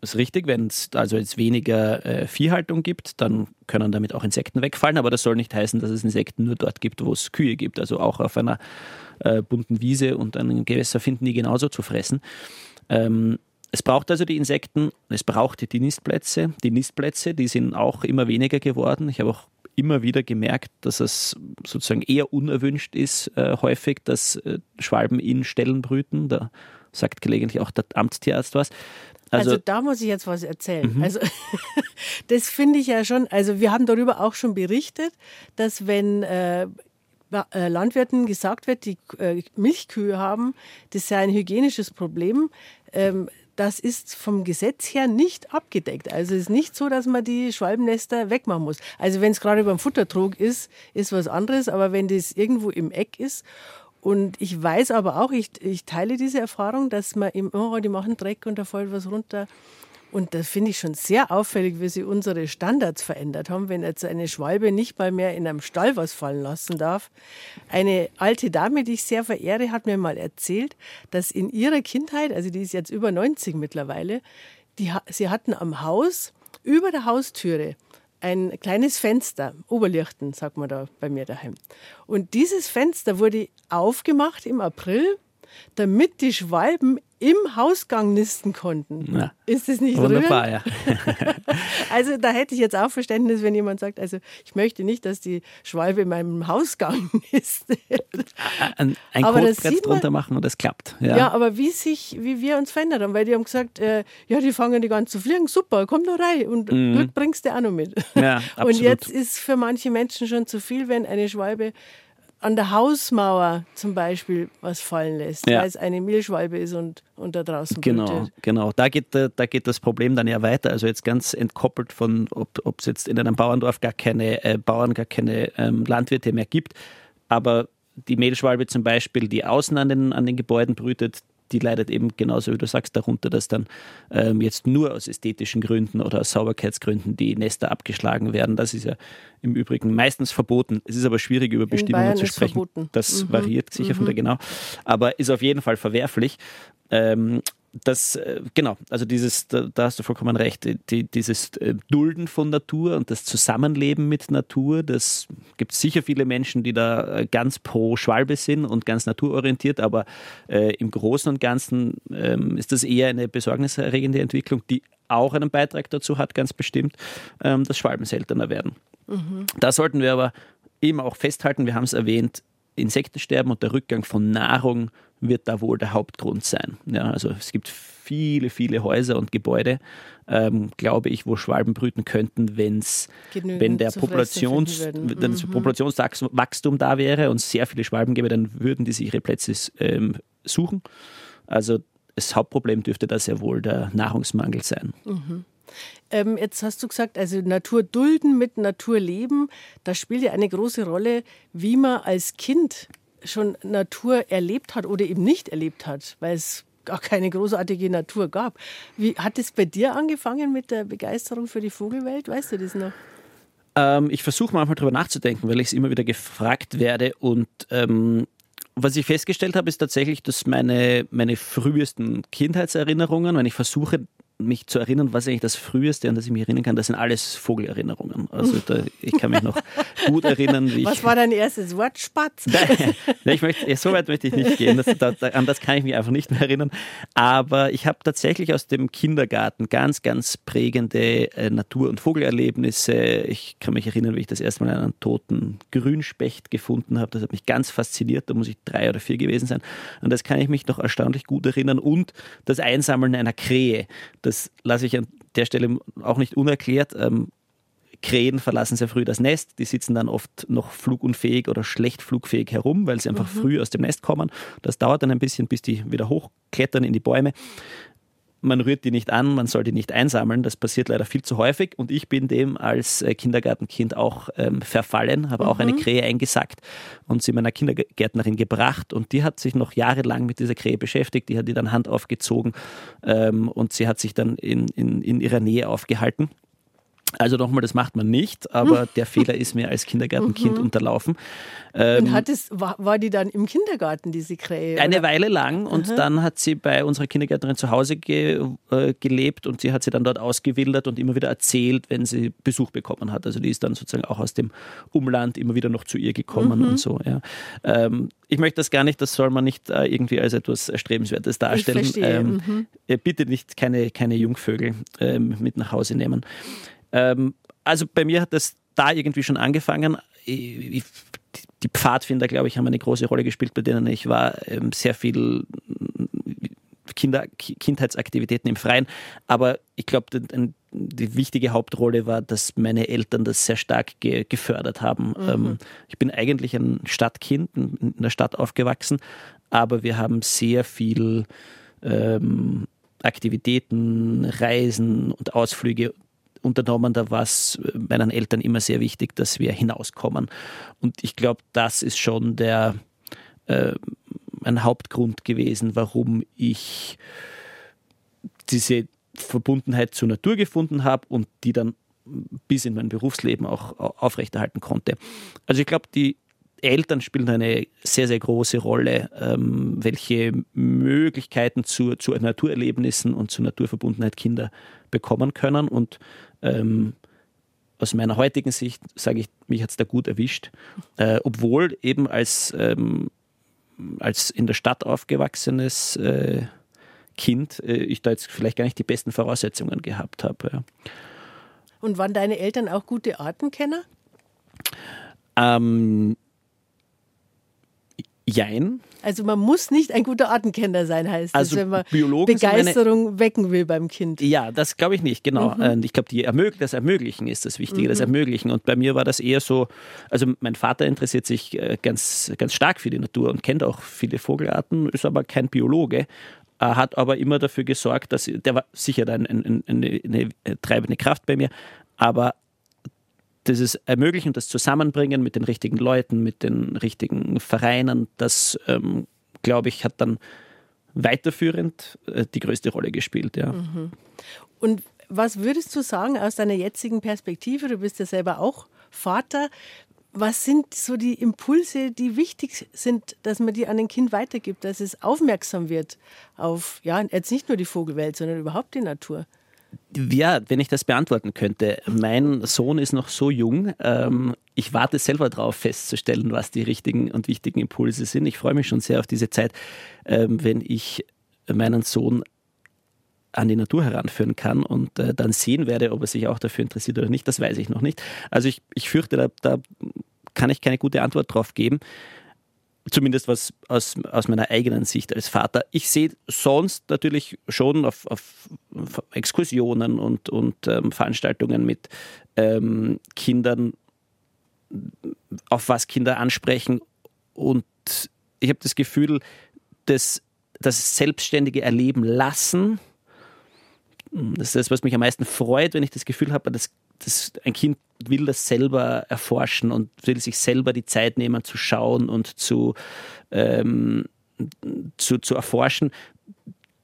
ist richtig, wenn es also jetzt weniger äh, Viehhaltung gibt, dann können damit auch Insekten wegfallen, aber das soll nicht heißen, dass es Insekten nur dort gibt, wo es Kühe gibt. Also auch auf einer äh, bunten Wiese und einem Gewässer finden die genauso zu fressen. Ähm, es braucht also die Insekten, es braucht die Nistplätze. Die Nistplätze, die sind auch immer weniger geworden. Ich habe auch immer wieder gemerkt, dass es sozusagen eher unerwünscht ist, äh, häufig, dass äh, Schwalben in Ställen brüten. Da sagt gelegentlich auch der Amtstierarzt was. Also, also, da muss ich jetzt was erzählen. Mhm. Also das finde ich ja schon, also wir haben darüber auch schon berichtet, dass wenn äh, äh, Landwirten gesagt wird, die äh, Milchkühe haben, das sei ein hygienisches Problem. Ähm, das ist vom Gesetz her nicht abgedeckt. Also es ist nicht so, dass man die Schwalbennester wegmachen muss. Also wenn es gerade beim Futtertrog ist, ist was anderes, aber wenn das irgendwo im Eck ist und ich weiß aber auch, ich, ich teile diese Erfahrung, dass man im oh, die machen Dreck und da fällt was runter. Und das finde ich schon sehr auffällig, wie sie unsere Standards verändert haben, wenn jetzt eine Schwalbe nicht mal mehr in einem Stall was fallen lassen darf. Eine alte Dame, die ich sehr verehre, hat mir mal erzählt, dass in ihrer Kindheit, also die ist jetzt über 90 mittlerweile, die, sie hatten am Haus über der Haustüre ein kleines Fenster, Oberlichten, sagt man da bei mir daheim. Und dieses Fenster wurde aufgemacht im April, damit die Schwalben im Hausgang nisten konnten. Ja. Ist das nicht Wunderbar, rührend? ja. Also da hätte ich jetzt auch Verständnis, wenn jemand sagt, also ich möchte nicht, dass die Schwalbe in meinem Hausgang nistet. Ein, ein Aber das man- drunter machen und es klappt. Ja. Ja. aber wie sich, wie wir uns verändert haben, weil die haben gesagt, äh, ja, die fangen die ganze zu fliegen, super, komm doch rein und Glück bringst du auch noch mit. Mhm. Ja, und absolut. jetzt ist für manche Menschen schon zu viel, wenn eine Schwalbe an der Hausmauer zum Beispiel was fallen lässt, Ja. weil es eine Mehlschwalbe ist und, und da draußen Genau, brütet. genau. Da geht, äh, da geht das Problem dann ja weiter. Also jetzt ganz entkoppelt von, ob es jetzt in einem Bauerndorf gar keine äh, Bauern, gar keine ähm, Landwirte mehr gibt. Aber die Mehlschwalbe zum Beispiel, die außen an den, an den Gebäuden brütet, die leidet eben genauso wie du sagst darunter, dass dann ähm, jetzt nur aus ästhetischen Gründen oder aus Sauberkeitsgründen die Nester abgeschlagen werden. Das ist ja im Übrigen meistens verboten. Es ist aber schwierig, über Bestimmungen Bayern zu sprechen. verboten. Das variiert sicher von der genau, aber ist auf jeden Fall verwerflich. Ähm, das, äh, genau, also dieses, da, da hast du vollkommen recht, die, dieses äh, Dulden von Natur und das Zusammenleben mit Natur, das gibt sicher viele Menschen, die da äh, ganz pro Schwalbe sind und ganz naturorientiert, aber äh, im Großen und Ganzen ähm, ist das eher eine besorgniserregende Entwicklung, die auch einen Beitrag dazu hat, ganz bestimmt, ähm, dass Schwalben seltener werden. Da sollten wir aber eben auch festhalten, wir haben es erwähnt, Insektensterben und der Rückgang von Nahrung wird da wohl der Hauptgrund sein. Ja, also es gibt viele, viele Häuser und Gebäude, ähm, glaube ich, wo Schwalben brüten könnten, wenn's, Genügend wenn der Populations, wenn das Populationswachstum da wäre und es sehr viele Schwalben gäbe, dann würden die sich ihre Plätze ähm, suchen. Also das Hauptproblem dürfte da sehr wohl der Nahrungsmangel sein. Ähm, jetzt hast du gesagt, also Natur dulden mit Natur leben, das spielt ja eine große Rolle, wie man als Kind schon Natur erlebt hat oder eben nicht erlebt hat, weil es gar keine großartige Natur gab. Wie hat es bei dir angefangen mit der Begeisterung für die Vogelwelt? Weißt du das noch? Ähm, ich versuche manchmal drüber nachzudenken, weil ich es immer wieder gefragt werde. Und ähm, was ich festgestellt habe, ist tatsächlich, dass meine, meine frühesten Kindheitserinnerungen, wenn ich versuche, mich zu erinnern, was eigentlich das Früheste, an das ich mich erinnern kann, das sind alles Vogelerinnerungen. Also da, ich kann mich noch gut erinnern, wie ich... Was war dein erstes Wort? Spatz. Nein, ich möchte, so weit möchte ich nicht gehen. Das, da, an das kann ich mich einfach nicht mehr erinnern. Aber ich habe tatsächlich aus dem Kindergarten ganz, ganz prägende äh, Natur- und Vogelerlebnisse. Ich kann mich erinnern, wie ich das erste Mal einen toten Grünspecht gefunden habe. Das hat mich ganz fasziniert. Da muss ich drei oder vier gewesen sein. Und das kann ich mich noch erstaunlich gut erinnern. Und das Einsammeln einer Krähe. Das lasse ich an der Stelle auch nicht unerklärt. Ähm, Krähen verlassen sehr früh das Nest. Die sitzen dann oft noch flugunfähig oder schlecht flugfähig herum, weil sie einfach früh aus dem Nest kommen. Das dauert dann ein bisschen, bis die wieder hochklettern in die Bäume. Man rührt die nicht an, man soll die nicht einsammeln. Das passiert leider viel zu häufig. Und ich bin dem als äh, Kindergartenkind auch ähm, verfallen, habe auch eine Krähe eingesackt und sie meiner Kindergärtnerin gebracht. Und die hat sich noch jahrelang mit dieser Krähe beschäftigt. Die hat die dann Hand aufgezogen ähm, und sie hat sich dann in, in, in ihrer Nähe aufgehalten. Also nochmal, das macht man nicht, aber der Fehler ist mir als Kindergartenkind unterlaufen. Ähm, Und hat es, war, war die dann im Kindergarten, diese Krähe? eine oder? Weile lang und dann hat sie bei unserer Kindergärtnerin zu Hause ge, äh, gelebt und sie hat sie dann dort ausgewildert und immer wieder erzählt, wenn sie Besuch bekommen hat. Also die ist dann sozusagen auch aus dem Umland immer wieder noch zu ihr gekommen und so. Ja. Ähm, ich möchte das gar nicht, das soll man nicht äh, irgendwie als etwas Erstrebenswertes darstellen. Ähm, äh, Bitte nicht keine, keine Jungvögel ähm, mit nach Hause nehmen. Ähm, also bei mir hat das da irgendwie schon angefangen. Ich, ich, die Pfadfinder, glaube ich, haben eine große Rolle gespielt, bei denen ich war. Ähm, sehr viel Kinder, Ki- Kindheitsaktivitäten im Freien. Aber ich glaube, die, die wichtige Hauptrolle war, dass meine Eltern das sehr stark ge gefördert haben. Ähm, ich bin eigentlich ein Stadtkind, in der Stadt aufgewachsen, aber wir haben sehr viel ähm, Aktivitäten, Reisen und Ausflüge unternommen. Da war es meinen Eltern immer sehr wichtig, dass wir hinauskommen. Und ich glaube, das ist schon der äh, ein Hauptgrund gewesen, warum ich diese Verbundenheit zur Natur gefunden habe und die dann bis in mein Berufsleben auch au- aufrechterhalten konnte. Also ich glaube, die Eltern spielen eine sehr, sehr große Rolle, ähm, welche Möglichkeiten zu, zu Naturerlebnissen und zur Naturverbundenheit Kinder bekommen können. Und ähm, aus meiner heutigen Sicht sage ich, mich hat es da gut erwischt, äh, obwohl eben als, ähm, als in der Stadt aufgewachsenes äh, Kind äh, ich da jetzt vielleicht gar nicht die besten Voraussetzungen gehabt habe. Ja. Und waren deine Eltern auch gute Artenkenner? Ähm, jein. Also man muss nicht ein guter Artenkenner sein, heißt Also das, wenn man Biologen Begeisterung wecken will beim Kind. Ja, das glaube ich nicht, genau. Und Ich glaube, ermög das Ermöglichen ist das Wichtige, das Ermöglichen. Und bei mir war das eher so, also mein Vater interessiert sich äh, ganz, ganz stark für die Natur und kennt auch viele Vogelarten, ist aber kein Biologe, äh, hat aber immer dafür gesorgt, dass, der war sicher ein, ein, eine, eine treibende Kraft bei mir, aber dieses Ermöglichen, das Zusammenbringen mit den richtigen Leuten, mit den richtigen Vereinen, das, ähm, glaube ich, hat dann weiterführend äh, die größte Rolle gespielt, ja. Und was würdest du sagen aus deiner jetzigen Perspektive? Du bist ja selber auch Vater. Was sind so die Impulse, die wichtig sind, dass man die an ein Kind weitergibt, dass es aufmerksam wird auf, ja, jetzt nicht nur die Vogelwelt, sondern überhaupt die Natur? Ja, wenn ich das beantworten könnte. Mein Sohn ist noch so jung. Ähm, ich warte selber darauf festzustellen, was die richtigen und wichtigen Impulse sind. Ich freue mich schon sehr auf diese Zeit, ähm, wenn ich meinen Sohn an die Natur heranführen kann und äh, dann sehen werde, ob er sich auch dafür interessiert oder nicht. Das weiß ich noch nicht. Also ich, ich fürchte, da, da kann ich keine gute Antwort drauf geben. Zumindest was aus, aus meiner eigenen Sicht als Vater. Ich sehe sonst natürlich schon auf, auf Exkursionen und, und ähm, Veranstaltungen mit ähm, Kindern, auf was Kinder ansprechen. Und ich habe das Gefühl, dass das selbstständige Erleben lassen, das ist das, was mich am meisten freut, wenn ich das Gefühl habe, dass, dass ein Kind will das selber erforschen und will sich selber die Zeit nehmen zu schauen und zu, ähm, zu, zu erforschen.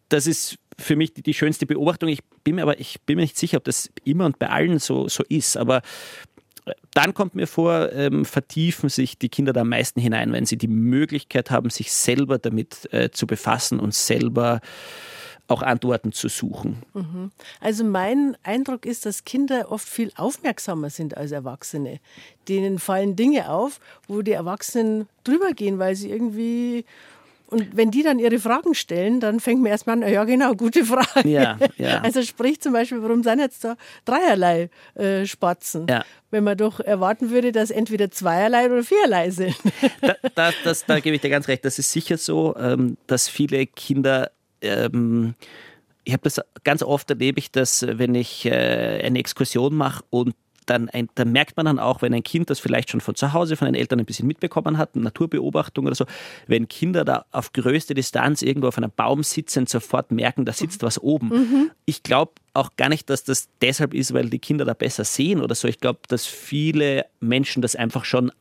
Das ist für mich die, die schönste Beobachtung. Ich bin mir aber ich bin mir nicht sicher, ob das immer und bei allen so, so ist. Aber dann kommt mir vor, ähm, vertiefen sich die Kinder da am meisten hinein, wenn sie die Möglichkeit haben, sich selber damit äh, zu befassen und selber auch Antworten zu suchen. Also mein Eindruck ist, dass Kinder oft viel aufmerksamer sind als Erwachsene. Denen fallen Dinge auf, wo die Erwachsenen drüber gehen, weil sie irgendwie und wenn die dann ihre Fragen stellen, dann fängt man erstmal an, ja genau, gute Frage. Ja, ja. Also sprich zum Beispiel, warum sind jetzt da dreierlei äh, Spatzen? Ja. Wenn man doch erwarten würde, dass entweder zweierlei oder viererlei sind. da, da, das, da gebe ich dir ganz recht. Das ist sicher so, ähm, dass viele Kinder. Ähm, ich habe das ganz oft erlebe ich das, wenn ich äh, eine Exkursion mache und dann, ein, dann merkt man dann auch, wenn ein Kind das vielleicht schon von zu Hause von den Eltern ein bisschen mitbekommen hat, eine Naturbeobachtung oder so, wenn Kinder da auf größte Distanz irgendwo auf einem Baum sitzen, sofort merken, da sitzt was oben. Ich glaube auch gar nicht, dass das deshalb ist, weil die Kinder da besser sehen oder so. Ich glaube, dass viele Menschen das einfach schon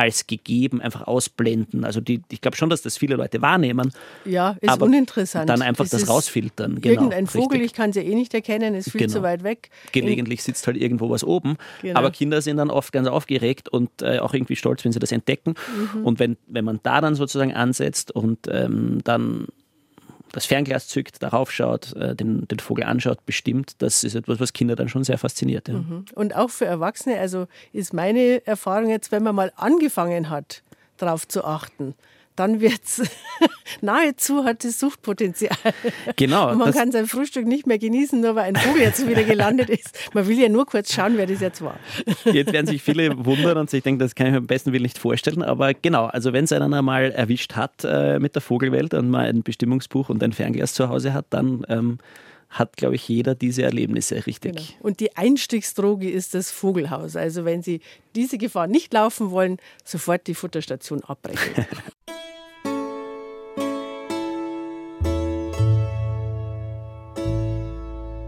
als gegeben einfach ausblenden. Also die, ich glaube schon, dass das viele Leute wahrnehmen. Ja, ist uninteressant. Dann einfach das, ist rausfiltern. Genau, Irgendein Vogel, richtig. ich kann ja eh nicht erkennen, ist viel Genau. zu weit weg. Gelegentlich sitzt halt irgendwo was oben. Genau. Aber Kinder sind dann oft ganz aufgeregt und äh, auch irgendwie stolz, wenn sie das entdecken. Mhm. Und wenn, wenn man da dann sozusagen ansetzt und ähm, dann das Fernglas zückt, darauf schaut, äh, den, den Vogel anschaut, bestimmt, das ist etwas, was Kinder dann schon sehr fasziniert. Ja. Und auch für Erwachsene, also ist meine Erfahrung jetzt, wenn man mal angefangen hat, darauf zu achten, dann wird es nahezu hat es Suchtpotenzial. Genau. Und man das- kann sein Frühstück nicht mehr genießen, nur weil ein Vogel jetzt wieder gelandet ist. Man will ja nur kurz schauen, wer das jetzt war. Jetzt werden sich viele wundern und sich denken, das kann ich mir am besten Willen nicht vorstellen. Aber genau, also wenn es einen einmal erwischt hat äh, mit der Vogelwelt und man ein Bestimmungsbuch und ein Fernglas zu Hause hat, dann ähm, hat, glaube ich, jeder diese Erlebnisse richtig. Genau. Und die Einstiegsdroge ist das Vogelhaus. Also wenn Sie diese Gefahr nicht laufen wollen, sofort die Futterstation abbrechen.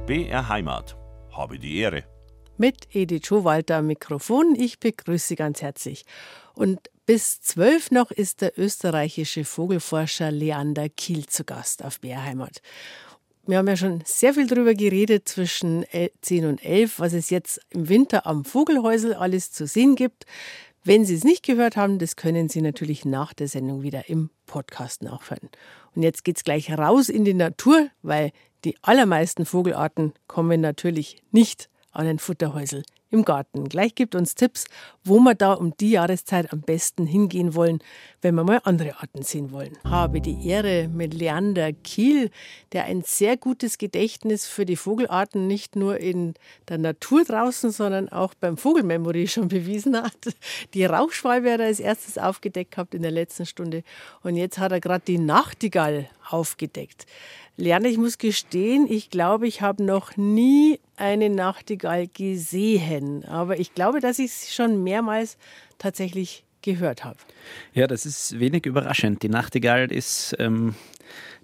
BR Heimat. Habe die Ehre. mit Edith Schowalter am Mikrofon. Ich begrüße Sie ganz herzlich. Und bis zwölf noch ist der österreichische Vogelforscher Leander Kiel zu Gast auf BR Heimat. Wir haben ja schon sehr viel darüber geredet zwischen el- 10 und 11, was es jetzt im Winter am Vogelhäusel alles zu sehen gibt. Wenn Sie es nicht gehört haben, das können Sie natürlich nach der Sendung wieder im Podcast nachhören. Und jetzt geht's gleich raus in die Natur, weil die allermeisten Vogelarten kommen natürlich nicht an ein Futterhäusel im Garten. Gleich gibt uns Tipps, wo wir da um die Jahreszeit am besten hingehen wollen, wenn wir mal andere Arten sehen wollen. Habe die Ehre mit Leander Kiel, der ein sehr gutes Gedächtnis für die Vogelarten nicht nur in der Natur draußen, sondern auch beim Vogelmemory schon bewiesen hat. Die Rauchschwalbe hat er als erstes aufgedeckt gehabt in der letzten Stunde und jetzt hat er gerade die Nachtigall aufgedeckt. Lerne, ich muss gestehen, ich glaube, ich habe noch nie eine Nachtigall gesehen. Aber ich glaube, dass ich es schon mehrmals tatsächlich gehört habe. Ja, das ist wenig überraschend. Die Nachtigall ist ähm,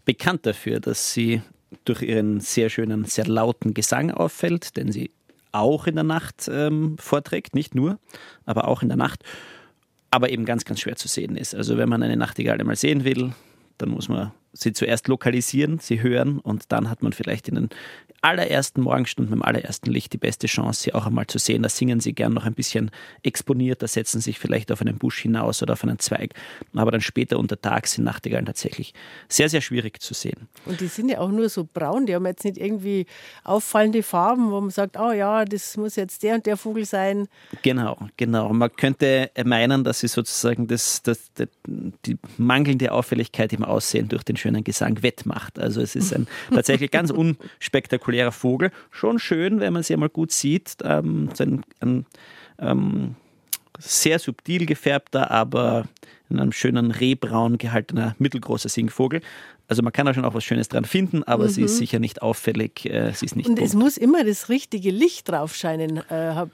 bekannt dafür, dass sie durch ihren sehr schönen, sehr lauten Gesang auffällt, den sie auch in der Nacht ähm, vorträgt, nicht nur, aber auch in der Nacht, aber eben ganz, ganz schwer zu sehen ist. Also wenn man eine Nachtigall einmal sehen will, dann muss man sie zuerst lokalisieren, sie hören und dann hat man vielleicht in den allerersten Morgenstunden, im allerersten Licht die beste Chance, sie auch einmal zu sehen. Da singen sie gern noch ein bisschen exponiert, da setzen sich vielleicht auf einen Busch hinaus oder auf einen Zweig. Aber dann später unter Tag sind Nachtigallen tatsächlich sehr, sehr schwierig zu sehen. Und die sind ja auch nur so braun, die haben jetzt nicht irgendwie auffallende Farben, wo man sagt, oh ja, das muss jetzt der und der Vogel sein. Genau, genau. Man könnte meinen, dass sie sozusagen das, das, das die mangelnde Auffälligkeit im Aussehen durch den schönen Gesang wettmacht. Also es ist ein tatsächlich ganz unspektakulärer Vogel. Schon schön, wenn man sie einmal gut sieht. Ähm, so ein, ein ähm, sehr subtil gefärbter, aber in einem schönen Rehbraun gehaltener mittelgroßer Singvogel. Also man kann da schon auch was Schönes dran finden, aber mhm. sie ist mhm. sicher nicht auffällig. Äh, sie ist nicht Und bunt. es muss immer das richtige Licht drauf scheinen. Äh,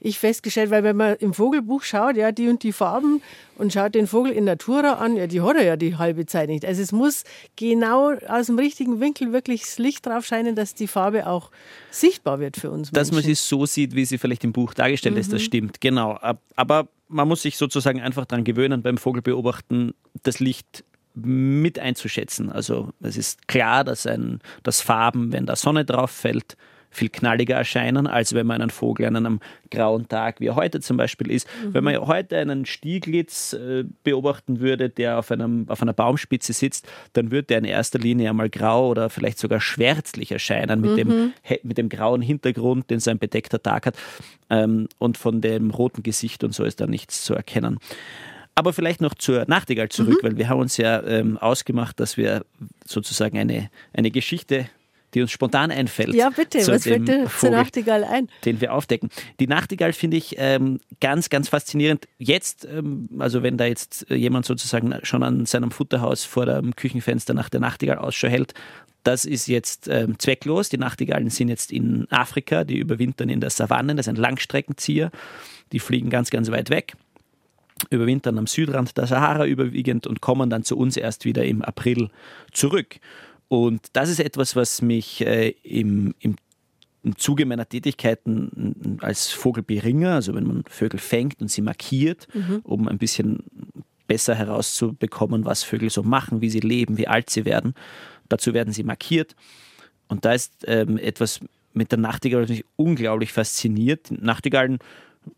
ich festgestellt, weil wenn man im Vogelbuch schaut, ja, die und die Farben und schaut den Vogel in Natura an, ja, die hat er ja die halbe Zeit nicht. Also es muss genau aus dem richtigen Winkel wirklich das Licht drauf scheinen, dass die Farbe auch sichtbar wird für uns. Dass Menschen. man sie so sieht, wie sie vielleicht im Buch dargestellt mhm. ist, das mhm. stimmt, genau. Aber man muss sich sozusagen einfach daran gewöhnen, beim Vogelbeobachten das Licht mit einzuschätzen. Also es ist klar, dass, ein, dass Farben, wenn da Sonne drauf fällt, viel knalliger erscheinen, als wenn man einen Vogel an einem grauen Tag, wie er heute zum Beispiel ist. Mhm. Wenn man heute einen Stieglitz äh, beobachten würde, der auf, einem, auf einer Baumspitze sitzt, dann würde der in erster Linie einmal grau oder vielleicht sogar schwärzlich erscheinen mit, mhm. dem, mit dem grauen Hintergrund, den sein bedeckter Tag hat. Ähm, und von dem roten Gesicht und so ist da nichts zu erkennen. Aber vielleicht noch zur Nachtigall zurück, mhm. weil wir haben uns ja ähm, ausgemacht, dass wir sozusagen eine, eine Geschichte die uns spontan einfällt. Ja, bitte, was fällt dir zur Nachtigall ein? Den wir aufdecken. Die Nachtigall finde ich ähm, ganz, ganz faszinierend. Jetzt, ähm, also wenn da jetzt jemand sozusagen schon an seinem Futterhaus vor dem Küchenfenster nach der Nachtigall Ausschau hält, das ist jetzt ähm, zwecklos. Die Nachtigallen sind jetzt in Afrika, die überwintern in der Savanne, das ist ein Langstreckenzieher. Die fliegen ganz, ganz weit weg überwintern am Südrand der Sahara überwiegend und kommen dann zu uns erst wieder im April zurück. Und das ist etwas, was mich äh, im, im, im Zuge meiner Tätigkeiten als Vogelberinger, also wenn man Vögel fängt und sie markiert, mhm. um ein bisschen besser herauszubekommen, was Vögel so machen, wie sie leben, wie alt sie werden. Dazu werden sie markiert. Und da ist ähm, etwas mit der Nachtigall, was mich unglaublich fasziniert. Nachtigallen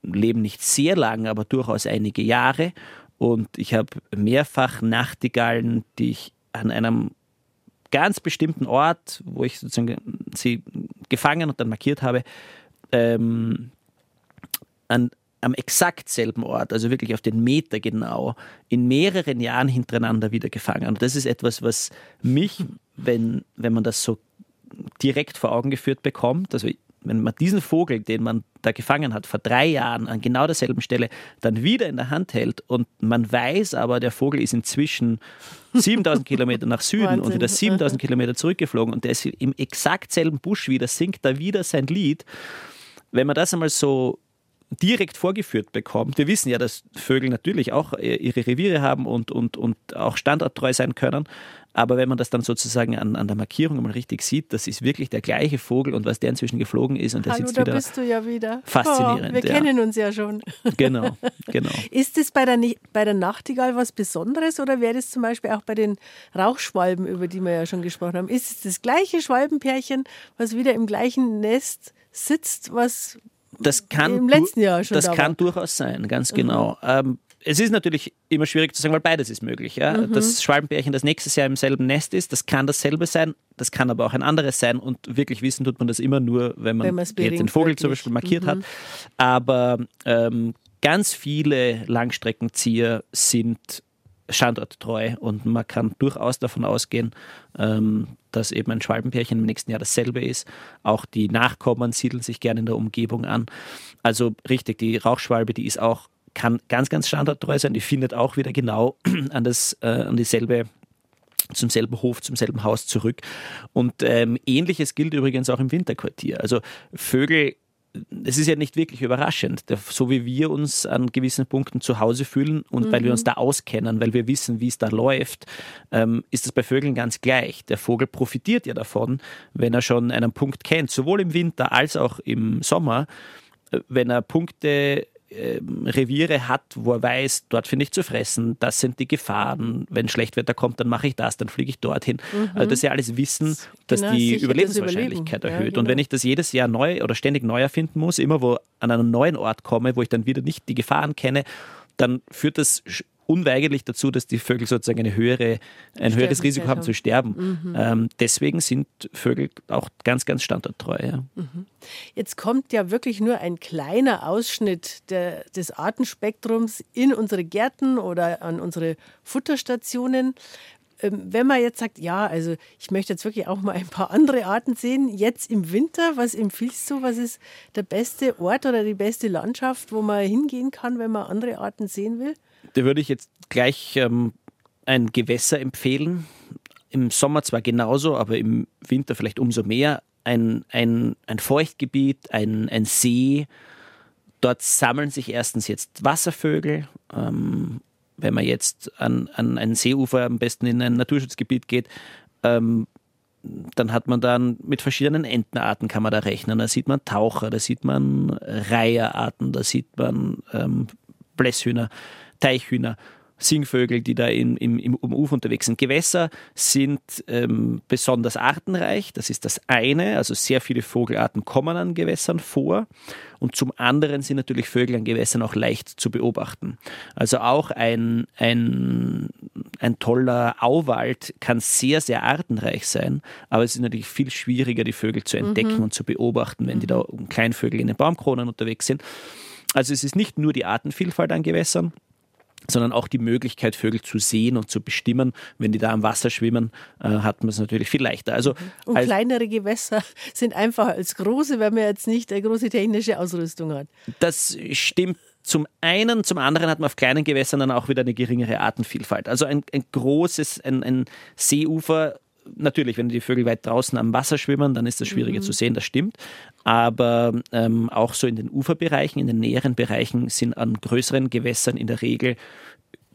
leben nicht sehr lang, aber durchaus einige Jahre. Und ich habe mehrfach Nachtigallen, die ich an einem ganz bestimmten Ort, wo ich sozusagen sie gefangen und dann markiert habe, ähm, an, am exakt selben Ort, also wirklich auf den Meter genau, in mehreren Jahren hintereinander wieder gefangen. Und das ist etwas, was mich, wenn, wenn man das so direkt vor Augen geführt bekommt, also wenn man diesen Vogel, den man da gefangen hat, vor drei Jahren an genau derselben Stelle, dann wieder in der Hand hält und man weiß aber, der Vogel ist inzwischen 7000 Kilometer nach Süden Wahnsinn. und wieder 7000 Kilometer zurückgeflogen und der ist im exakt selben Busch wieder, singt da wieder sein Lied. Wenn man das einmal so direkt vorgeführt bekommt. Wir wissen ja, dass Vögel natürlich auch äh, ihre Reviere haben und, und, und auch standorttreu sein können. Aber wenn man das dann sozusagen an, an der Markierung mal richtig sieht, das ist wirklich der gleiche Vogel und was der inzwischen geflogen ist und der Hallo, sitzt da wieder. bist du ja wieder. Faszinierend. Oh, wir ja. kennen uns ja schon. Genau, genau. ist es bei der, bei der Nachtigall was Besonderes oder wäre das zum Beispiel auch bei den Rauchschwalben, über die wir ja schon gesprochen haben? Ist es das gleiche Schwalbenpärchen, was wieder im gleichen Nest sitzt, was das kann, im letzten Jahr schon das da kann durchaus sein, ganz genau. Mhm. Ähm, es ist natürlich immer schwierig zu sagen, weil beides ist möglich. Ja? Mhm. Das Schwalbenbärchen, das nächstes Jahr im selben Nest ist, das kann dasselbe sein, das kann aber auch ein anderes sein und wirklich wissen tut man das immer nur, wenn man, wenn jetzt den Vogel wirklich. zum Beispiel markiert mhm. hat. Aber ähm, ganz viele Langstreckenzieher sind standorttreu und man kann durchaus davon ausgehen, ähm, dass eben ein Schwalbenpärchen im nächsten Jahr dasselbe ist. Auch die Nachkommen siedeln sich gerne in der Umgebung an. Also richtig, die Rauchschwalbe, die ist auch kann ganz, ganz standardtreu sein. Die findet auch wieder genau an, das, äh, an dieselbe zum selben Hof, zum selben Haus zurück. Und ähm, ähnliches gilt übrigens auch im Winterquartier. Also Vögel es ist ja nicht wirklich überraschend, so wie wir uns an gewissen Punkten zu Hause fühlen und mhm. weil wir uns mhm. da auskennen, weil wir wissen, wie es da läuft, ähm, ist das bei Vögeln ganz gleich. Der Vogel profitiert ja davon, wenn er schon einen Punkt kennt, sowohl im Winter als auch im Sommer, äh, wenn er Punkte Reviere hat, wo er weiß, dort finde ich zu fressen, das sind die Gefahren. Wenn Schlechtwetter kommt, dann mache ich das, dann fliege ich dorthin. Mhm. Also das ist ja alles Wissen, das genau, die Überlebenswahrscheinlichkeit erhöht. Ja, genau. Und wenn ich das jedes Jahr neu oder ständig neu erfinden muss, immer wo an einen neuen Ort komme, wo ich dann wieder nicht die Gefahren kenne, dann führt das unweigerlich dazu, dass die Vögel sozusagen eine höhere, ein höheres Risiko haben zu sterben. Mhm. Ähm, deswegen sind Vögel auch ganz, ganz standorttreu. Ja. Mhm. Jetzt kommt ja wirklich nur ein kleiner Ausschnitt der, des Artenspektrums in unsere Gärten oder an unsere Futterstationen ähm, wenn man jetzt sagt, ja, also ich möchte jetzt wirklich auch mal ein paar andere Arten sehen, jetzt im Winter, was empfiehlst du, was ist der beste Ort oder die beste Landschaft, wo man hingehen kann, wenn man andere Arten sehen will? Da würde ich jetzt gleich ähm, ein Gewässer empfehlen. Im Sommer zwar genauso, aber im Winter vielleicht umso mehr. Ein, ein, ein Feuchtgebiet, ein, ein See. Dort sammeln sich erstens jetzt Wasservögel. Ähm, wenn man jetzt an, an ein Seeufer, am besten in ein Naturschutzgebiet geht, ähm, dann hat man dann mit verschiedenen Entenarten kann man da rechnen. Da sieht man Taucher, da sieht man Reiherarten, da sieht man ähm, Blässhühner. Teichhühner, Singvögel, die da in, im, im Ufer unterwegs sind. Gewässer sind ähm, besonders artenreich, das ist das eine, also sehr viele Vogelarten kommen an Gewässern vor und zum anderen sind natürlich Vögel an Gewässern auch leicht zu beobachten. Also auch ein, ein, ein toller Auwald kann sehr, sehr artenreich sein, aber es ist natürlich viel schwieriger, die Vögel zu entdecken mhm. und zu beobachten, wenn die da mhm. Kleinvögel in den Baumkronen unterwegs sind. Also es ist nicht nur die Artenvielfalt an Gewässern, sondern auch die Möglichkeit, Vögel zu sehen und zu bestimmen. Wenn die da am Wasser schwimmen, äh, hat man es natürlich viel leichter. Also, und kleinere Gewässer sind einfacher als große, weil man jetzt nicht eine große technische Ausrüstung hat. Das stimmt zum einen, zum anderen hat man auf kleinen Gewässern dann auch wieder eine geringere Artenvielfalt. Also ein, ein großes, ein, ein Seeufer natürlich, wenn die Vögel weit draußen am Wasser schwimmen, dann ist das schwieriger mhm. zu sehen, das stimmt. Aber ähm, auch so in den Uferbereichen, in den näheren Bereichen sind an größeren Gewässern in der Regel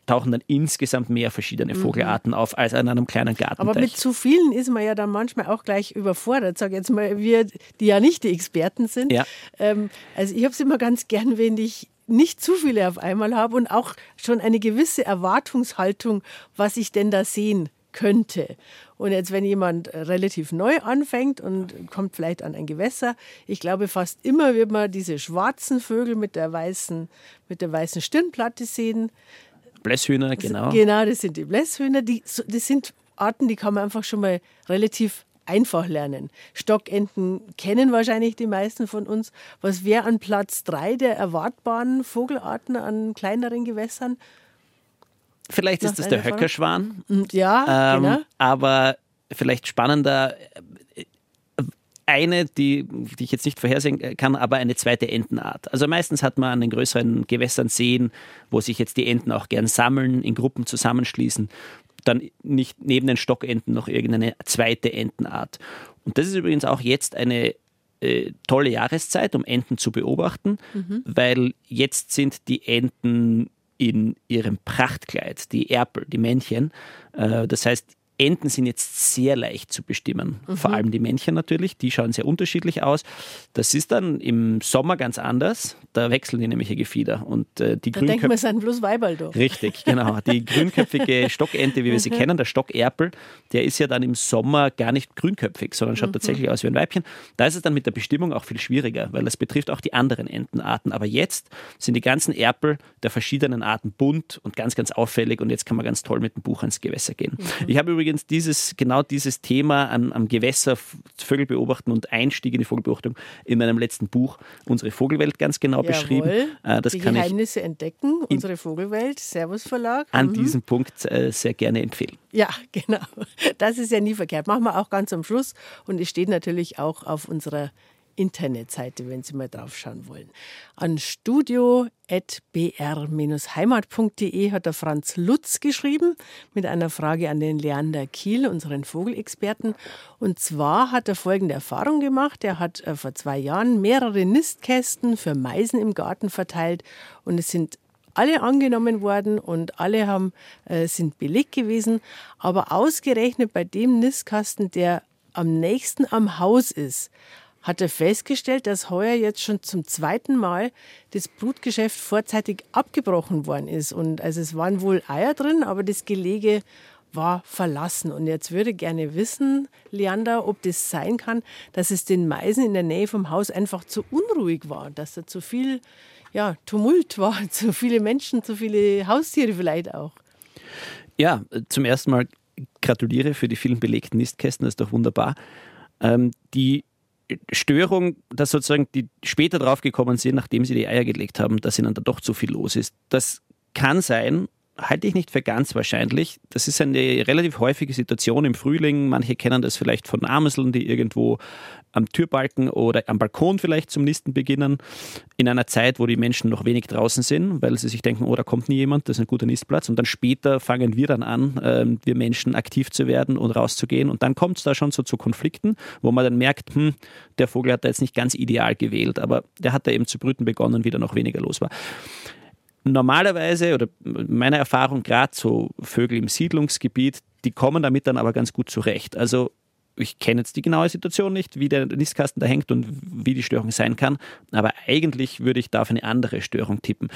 tauchen dann insgesamt mehr verschiedene mhm. Vogelarten mhm. auf als an einem kleinen Garten. Aber mit zu vielen ist man ja dann manchmal auch gleich überfordert. Sag jetzt mal, wir, die ja nicht die Experten sind. Ja. Ähm, also ich habe es immer ganz gern, wenn ich nicht zu viele auf einmal habe und auch schon eine gewisse Erwartungshaltung, was ich denn da sehen könnte. Und jetzt, wenn jemand relativ neu anfängt und kommt vielleicht an ein Gewässer, ich glaube, fast immer wird man diese schwarzen Vögel mit der weißen, mit der weißen Stirnplatte sehen. Blässhühner, genau. Genau, das sind die Blässhühner. Die, das sind Arten, die kann man einfach schon mal relativ einfach lernen. Stockenten kennen wahrscheinlich die meisten von uns. Was wäre an Platz drei der erwartbaren Vogelarten an kleineren Gewässern? Vielleicht ist das der Höckerschwan. Ja, ähm, genau. Aber vielleicht spannender, äh, eine, die, die ich jetzt nicht vorhersehen kann, aber eine zweite Entenart. Also meistens hat man an den größeren Gewässern Seen, wo sich jetzt die Enten auch gern sammeln, in Gruppen zusammenschließen, dann nicht neben den Stockenten noch irgendeine zweite Entenart. Und das ist übrigens auch jetzt eine äh, tolle Jahreszeit, um Enten zu beobachten, mhm. weil jetzt sind die Enten in ihrem Prachtkleid, die Erpel, die Männchen. Äh, das heißt, Enten sind jetzt sehr leicht zu bestimmen. Mhm. Vor allem die Männchen natürlich, die schauen sehr unterschiedlich aus. Das ist dann im Sommer ganz anders. Da wechseln die nämlich ihr Gefieder. Und, äh, die da man, es sind bloß Weiberl doch. Richtig, genau. Die grünköpfige Stockente, wie wir sie mhm. kennen, der Stockerpel, der ist ja dann im Sommer gar nicht grünköpfig, sondern schaut mhm. tatsächlich aus wie ein Weibchen. Da ist es dann mit der Bestimmung auch viel schwieriger, weil das betrifft auch die anderen Entenarten. Aber jetzt sind die ganzen Erpel der verschiedenen Arten bunt und ganz, ganz auffällig. Und jetzt kann man ganz toll mit dem Buch ans Gewässer gehen. Mhm. Ich habe übrigens übrigens dieses, genau dieses Thema am, am Gewässer Vögel beobachten und Einstieg in die Vogelbeobachtung in meinem letzten Buch Unsere Vogelwelt ganz genau Jawohl. beschrieben. Äh, das die kann Geheimnisse entdecken, Unsere Vogelwelt, Servus Verlag. An mhm. diesem Punkt äh, sehr gerne empfehlen. Ja, genau. Das ist ja nie verkehrt. Machen wir auch ganz am Schluss. Und es steht natürlich auch auf unserer Internetseite, wenn Sie mal draufschauen wollen. An studio.br-heimat.de hat der Franz Lutz geschrieben mit einer Frage an den Leander Kiel, unseren Vogelexperten. Und zwar hat er folgende Erfahrung gemacht. Er hat äh, vor zwei Jahren mehrere Nistkästen für Meisen im Garten verteilt und es sind alle angenommen worden und alle haben, äh, sind belegt gewesen. Aber ausgerechnet bei dem Nistkasten, der am nächsten am Haus ist, hat er festgestellt, dass heuer jetzt schon zum zweiten Mal das Brutgeschäft vorzeitig abgebrochen worden ist. Und also es waren wohl Eier drin, aber das Gelege war verlassen. Und jetzt würde gerne wissen, Leander, ob das sein kann, dass es den Meisen in der Nähe vom Haus einfach zu unruhig war, dass da zu viel ja, Tumult war, zu viele Menschen, zu viele Haustiere vielleicht auch. Ja, zum ersten Mal gratuliere für die vielen belegten Nistkästen, das ist doch wunderbar. Ähm, die Störung, dass sozusagen die später draufgekommen sind, nachdem sie die Eier gelegt haben, dass ihnen da doch zu viel los ist. Das kann sein, halte ich nicht für ganz wahrscheinlich. Das ist eine relativ häufige Situation im Frühling. Manche kennen das vielleicht von Amseln, die irgendwo am Türbalken oder am Balkon vielleicht zum Nisten beginnen. In einer Zeit, wo die Menschen noch wenig draußen sind, weil sie sich denken, oh, da kommt nie jemand, das ist ein guter Nistplatz. Und dann später fangen wir dann an, äh, wir Menschen aktiv zu werden und rauszugehen. Und dann kommt es da schon so zu Konflikten, wo man dann merkt, hm, der Vogel hat da jetzt nicht ganz ideal gewählt, aber der hat da eben zu brüten begonnen, wie da noch weniger los war. Normalerweise, oder meiner Erfahrung, gerade so Vögel im Siedlungsgebiet, die kommen damit dann aber ganz gut zurecht. Also ich kenne jetzt die genaue Situation nicht, wie der Nistkasten da hängt und wie die Störung sein kann, aber eigentlich würde ich da auf eine andere Störung tippen.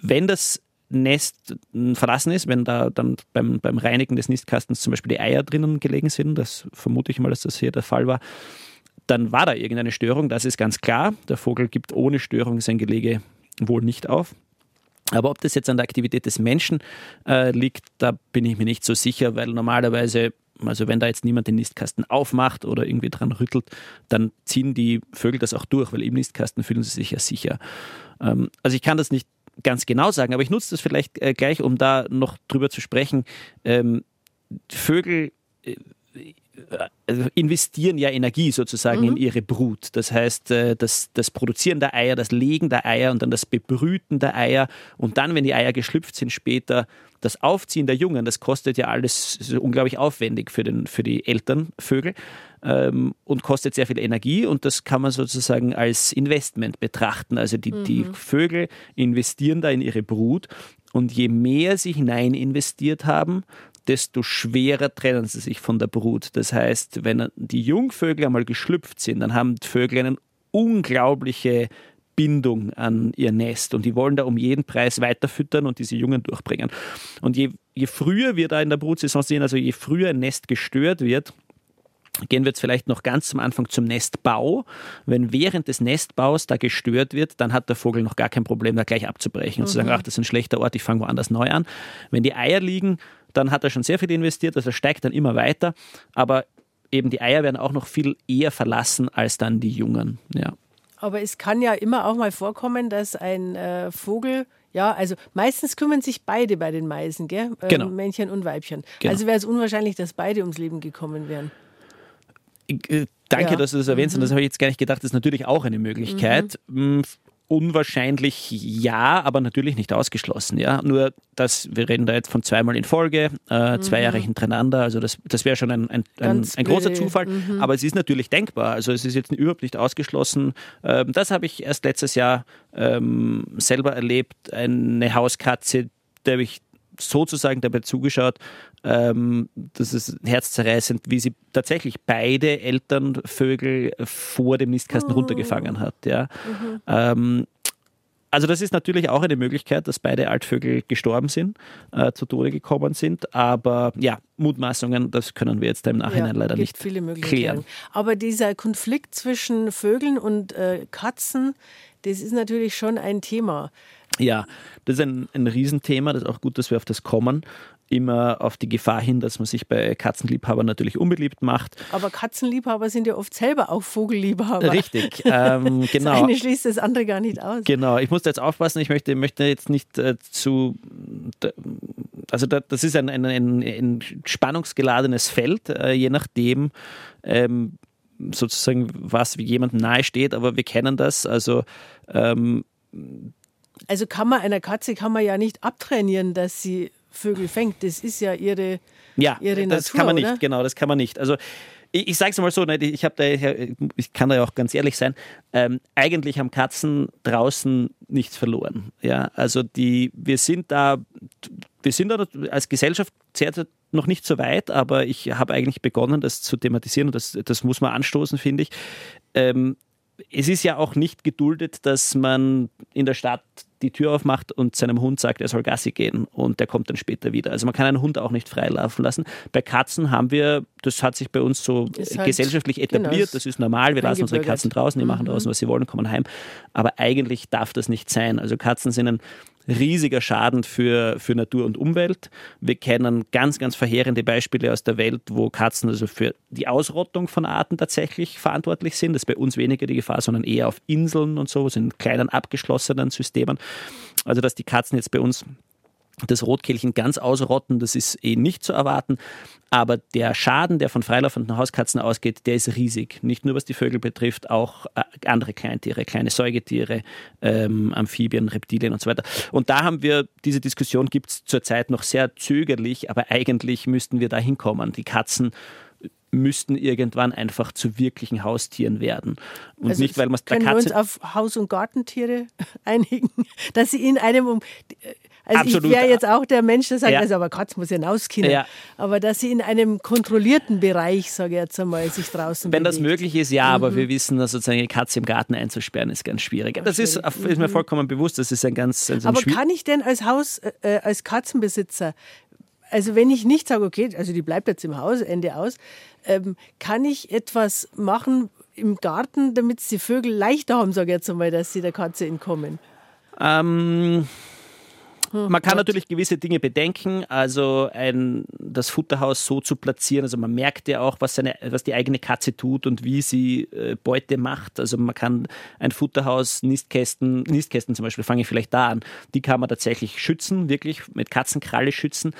Wenn das Nest verlassen ist, wenn da dann beim, beim Reinigen des Nistkastens zum Beispiel die Eier drinnen gelegen sind, das vermute ich mal, dass das hier der Fall war, dann war da irgendeine Störung, das ist ganz klar. Der Vogel gibt ohne Störung sein Gelege wohl nicht auf. Aber ob das jetzt an der Aktivität des Menschen äh, liegt, da bin ich mir nicht so sicher, weil normalerweise, also wenn da jetzt niemand den Nistkasten aufmacht oder irgendwie dran rüttelt, dann ziehen die Vögel das auch durch, weil im Nistkasten fühlen sie sich ja sicher. Ähm, also ich kann das nicht ganz genau sagen, aber ich nutze das vielleicht äh, gleich, um da noch drüber zu sprechen. Ähm, Vögel äh, investieren ja Energie sozusagen mhm. in ihre Brut. Das heißt, äh, das, das Produzieren der Eier, das Legen der Eier und dann das Bebrüten der Eier und dann, wenn die Eier geschlüpft sind, später das Aufziehen der Jungen, das kostet ja alles unglaublich aufwendig für, den, für die Elternvögel ähm, und kostet sehr viel Energie und das kann man sozusagen als Investment betrachten. Also die, mhm. die Vögel investieren da in ihre Brut und je mehr sie hinein investiert haben, desto schwerer trennen sie sich von der Brut. Das heißt, wenn die Jungvögel einmal geschlüpft sind, dann haben die Vögel eine unglaubliche Bindung an ihr Nest und die wollen da um jeden Preis weiterfüttern und diese Jungen durchbringen. Und je, je früher wir da in der Brutsaison sehen, also je früher ein Nest gestört wird, Gehen wir jetzt vielleicht noch ganz zum Anfang zum Nestbau. Wenn während des Nestbaus da gestört wird, dann hat der Vogel noch gar kein Problem, da gleich abzubrechen und mhm. zu sagen, mhm. ach, das ist ein schlechter Ort, ich fange woanders neu an. Wenn die Eier liegen, dann hat er schon sehr viel investiert, also steigt dann immer weiter. Aber eben die Eier werden auch noch viel eher verlassen als dann die Jungen. Ja. Aber es kann ja immer auch mal vorkommen, dass ein äh, Vogel ja, also meistens kümmern sich beide bei den Meisen, gell? Ähm, genau. Männchen und Weibchen. Genau. Also wäre es unwahrscheinlich, dass beide ums Leben gekommen wären. Äh, danke, ja. dass du das erwähnst. Mhm. Und das habe ich jetzt gar nicht gedacht. Das ist natürlich auch eine Möglichkeit. Mhm. Unwahrscheinlich ja, aber natürlich nicht ausgeschlossen. Ja, nur dass wir reden da jetzt von zweimal in Folge, äh, zwei mhm. Jahre hintereinander. Also das, das wäre schon ein, ein, ein, ein großer Zufall. Mhm. Aber es ist natürlich denkbar. Also es ist jetzt überhaupt nicht ausgeschlossen. Ähm, das habe ich erst letztes Jahr ähm, selber erlebt. Eine Hauskatze, der ich sozusagen dabei zugeschaut. Ähm, das ist herzzerreißend, wie sie tatsächlich beide Elternvögel vor dem Nistkasten oh. runtergefangen hat. Ja. Mhm. Ähm, also das ist natürlich auch eine Möglichkeit, dass beide Altvögel gestorben sind, äh, zu Tode gekommen sind. Aber ja, Mutmaßungen, das können wir jetzt im Nachhinein ja, leider nicht viele klären. Aber dieser Konflikt zwischen Vögeln und äh, Katzen, das ist natürlich schon ein Thema. Ja, das ist ein, ein Riesenthema. Das ist auch gut, dass wir auf das kommen immer auf die Gefahr hin, dass man sich bei Katzenliebhabern natürlich unbeliebt macht. Aber Katzenliebhaber sind ja oft selber auch Vogelliebhaber. Richtig, ähm, genau. Das eine schließt das andere gar nicht aus. Genau, ich muss da jetzt aufpassen, ich möchte, möchte jetzt nicht äh, zu, also da, das ist ein, ein, ein, ein spannungsgeladenes Feld, äh, je nachdem, ähm, sozusagen, was wie jemandem nahe steht, aber wir kennen das, also ähm, also kann man einer Katze kann man ja nicht abtrainieren, dass sie Vögel fängt. Das ist ja ihre, ja, ihre das Natur, kann man nicht, oder? genau, das kann man nicht. Also ich, ich sage es mal so, ne, ich, da, ich kann da ja auch ganz ehrlich sein, ähm, eigentlich haben Katzen draußen nichts verloren. Ja, also die, wir sind da, wir sind da als Gesellschaft sehr noch nicht so weit, aber ich habe eigentlich begonnen, das zu thematisieren und das, das muss man anstoßen, finde ich. Ähm, es ist ja auch nicht geduldet, dass man in der Stadt die Tür aufmacht und seinem Hund sagt, er soll Gassi gehen und der kommt dann später wieder. Also man kann einen Hund auch nicht freilaufen lassen. Bei Katzen haben wir, das hat sich bei uns so halt, gesellschaftlich etabliert, genau, das ist normal, wir lassen unsere Katzen draußen, die mhm. machen draußen, was sie wollen, kommen heim. Aber eigentlich darf das nicht sein. Also Katzen sind ein riesiger Schaden für, für Natur und Umwelt. Wir kennen ganz, ganz verheerende Beispiele aus der Welt, wo Katzen also für die Ausrottung von Arten tatsächlich verantwortlich sind. Das ist bei uns weniger die Gefahr, sondern eher auf Inseln und so, in kleinen abgeschlossenen Systemen. Also dass die Katzen jetzt bei uns das Rotkehlchen ganz ausrotten, das ist eh nicht zu erwarten. Aber der Schaden, der von freilaufenden Hauskatzen ausgeht, der ist riesig. Nicht nur was die Vögel betrifft, auch äh, andere Kleintiere, kleine Säugetiere, ähm, Amphibien, Reptilien und so weiter. Und da haben wir, diese Diskussion gibt es zurzeit noch sehr zögerlich, aber eigentlich müssten wir da hinkommen. Die Katzen müssten irgendwann einfach zu wirklichen Haustieren werden. Und also nicht, weil man Können wir uns auf Haus- und Gartentiere einigen, dass sie in einem um also Absolut. ich wäre jetzt auch der Mensch, der sagt, ja. also aber Katz muss ja rauskommen. Ja. Aber dass sie in einem kontrollierten Bereich, sage ich jetzt einmal, sich draußen Wenn bewegt. das möglich ist, ja, mhm. aber wir wissen, dass sozusagen eine Katze im Garten einzusperren ist ganz schwierig. Das ist, ist mir mhm. vollkommen bewusst, das ist ein ganz ein Aber kann ich denn als Haus, äh, äh, als Katzenbesitzer, also wenn ich nicht sage, okay, also die bleibt jetzt im Haus, Ende aus, ähm, kann ich etwas machen im Garten, damit die Vögel leichter haben, sage ich jetzt einmal, dass sie der Katze entkommen? Ähm hm, man kann Gott. natürlich gewisse Dinge bedenken, also ein, das Futterhaus so zu platzieren. Also man merkt ja auch, was, seine, was die eigene Katze tut und wie sie äh, Beute macht. Also man kann ein Futterhaus, Nistkästen, Nistkästen zum Beispiel, fange ich vielleicht da an, die kann man tatsächlich schützen, wirklich mit Katzenkralle schützen.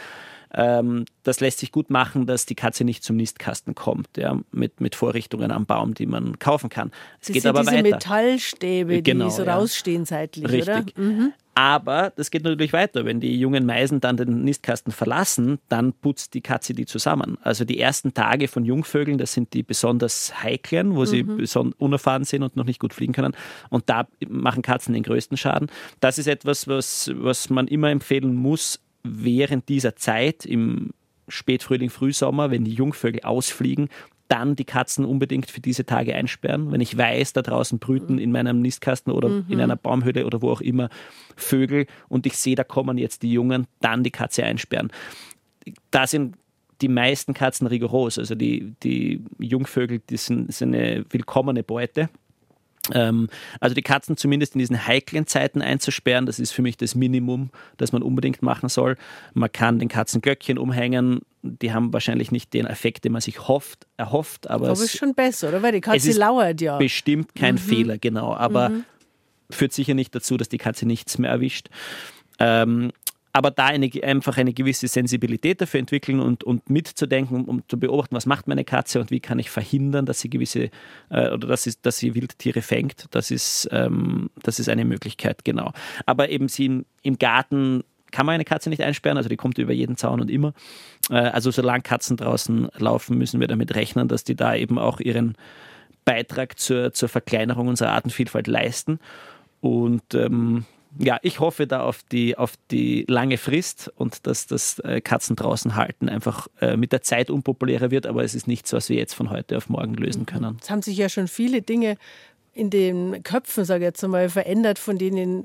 Ähm, das lässt sich gut machen, dass die Katze nicht zum Nistkasten kommt, ja, mit, mit Vorrichtungen am Baum, die man kaufen kann. Es das geht aber diese weiter. Metallstäbe, genau, die so ja. rausstehen seitlich, Richtig. oder? Mhm. Aber das geht natürlich weiter. Wenn die jungen Meisen dann den Nistkasten verlassen, dann putzt die Katze die zusammen. Also die ersten Tage von Jungvögeln, das sind die besonders heiklen, wo sie mhm. unerfahren sind und noch nicht gut fliegen können. Und da machen Katzen den größten Schaden. Das ist etwas, was, was man immer empfehlen muss, während dieser Zeit im Spätfrühling, Frühsommer, wenn die Jungvögel ausfliegen, dann die Katzen unbedingt für diese Tage einsperren. Wenn ich weiß, da draußen brüten in meinem Nistkasten oder mhm. in einer Baumhöhle oder wo auch immer Vögel und ich sehe, da kommen jetzt die Jungen, dann die Katze einsperren. Da sind die meisten Katzen rigoros. Also die, die Jungvögel, die sind, sind eine willkommene Beute. Ähm, also die Katzen zumindest in diesen heiklen Zeiten einzusperren, das ist für mich das Minimum, das man unbedingt machen soll. Man kann den Katzen Glöckchen umhängen, die haben wahrscheinlich nicht den Effekt, den man sich hofft, erhofft. Aber, aber es ist schon besser, oder? Weil die Katze lauert ja. Bestimmt kein mhm. Fehler, genau. Aber mhm. führt sicher nicht dazu, dass die Katze nichts mehr erwischt. Ähm, aber da eine, einfach eine gewisse Sensibilität dafür entwickeln und, und mitzudenken, um zu beobachten, was macht meine Katze und wie kann ich verhindern, dass sie gewisse äh, oder dass sie, dass sie Wildtiere fängt, das ist, ähm, das ist eine Möglichkeit, genau. Aber eben sie im, im Garten kann man eine Katze nicht einsperren, also die kommt über jeden Zaun und immer. Äh, also solange Katzen draußen laufen, müssen wir damit rechnen, dass die da eben auch ihren Beitrag zur, zur Verkleinerung unserer Artenvielfalt leisten. Und ähm, ja, ich hoffe da auf die, auf die lange Frist und dass das äh, Katzen draußen halten einfach äh, mit der Zeit unpopulärer wird, aber es ist nichts, was wir jetzt von heute auf morgen lösen mhm. können. Es haben sich ja schon viele Dinge in den Köpfen, sage ich jetzt einmal, verändert, von denen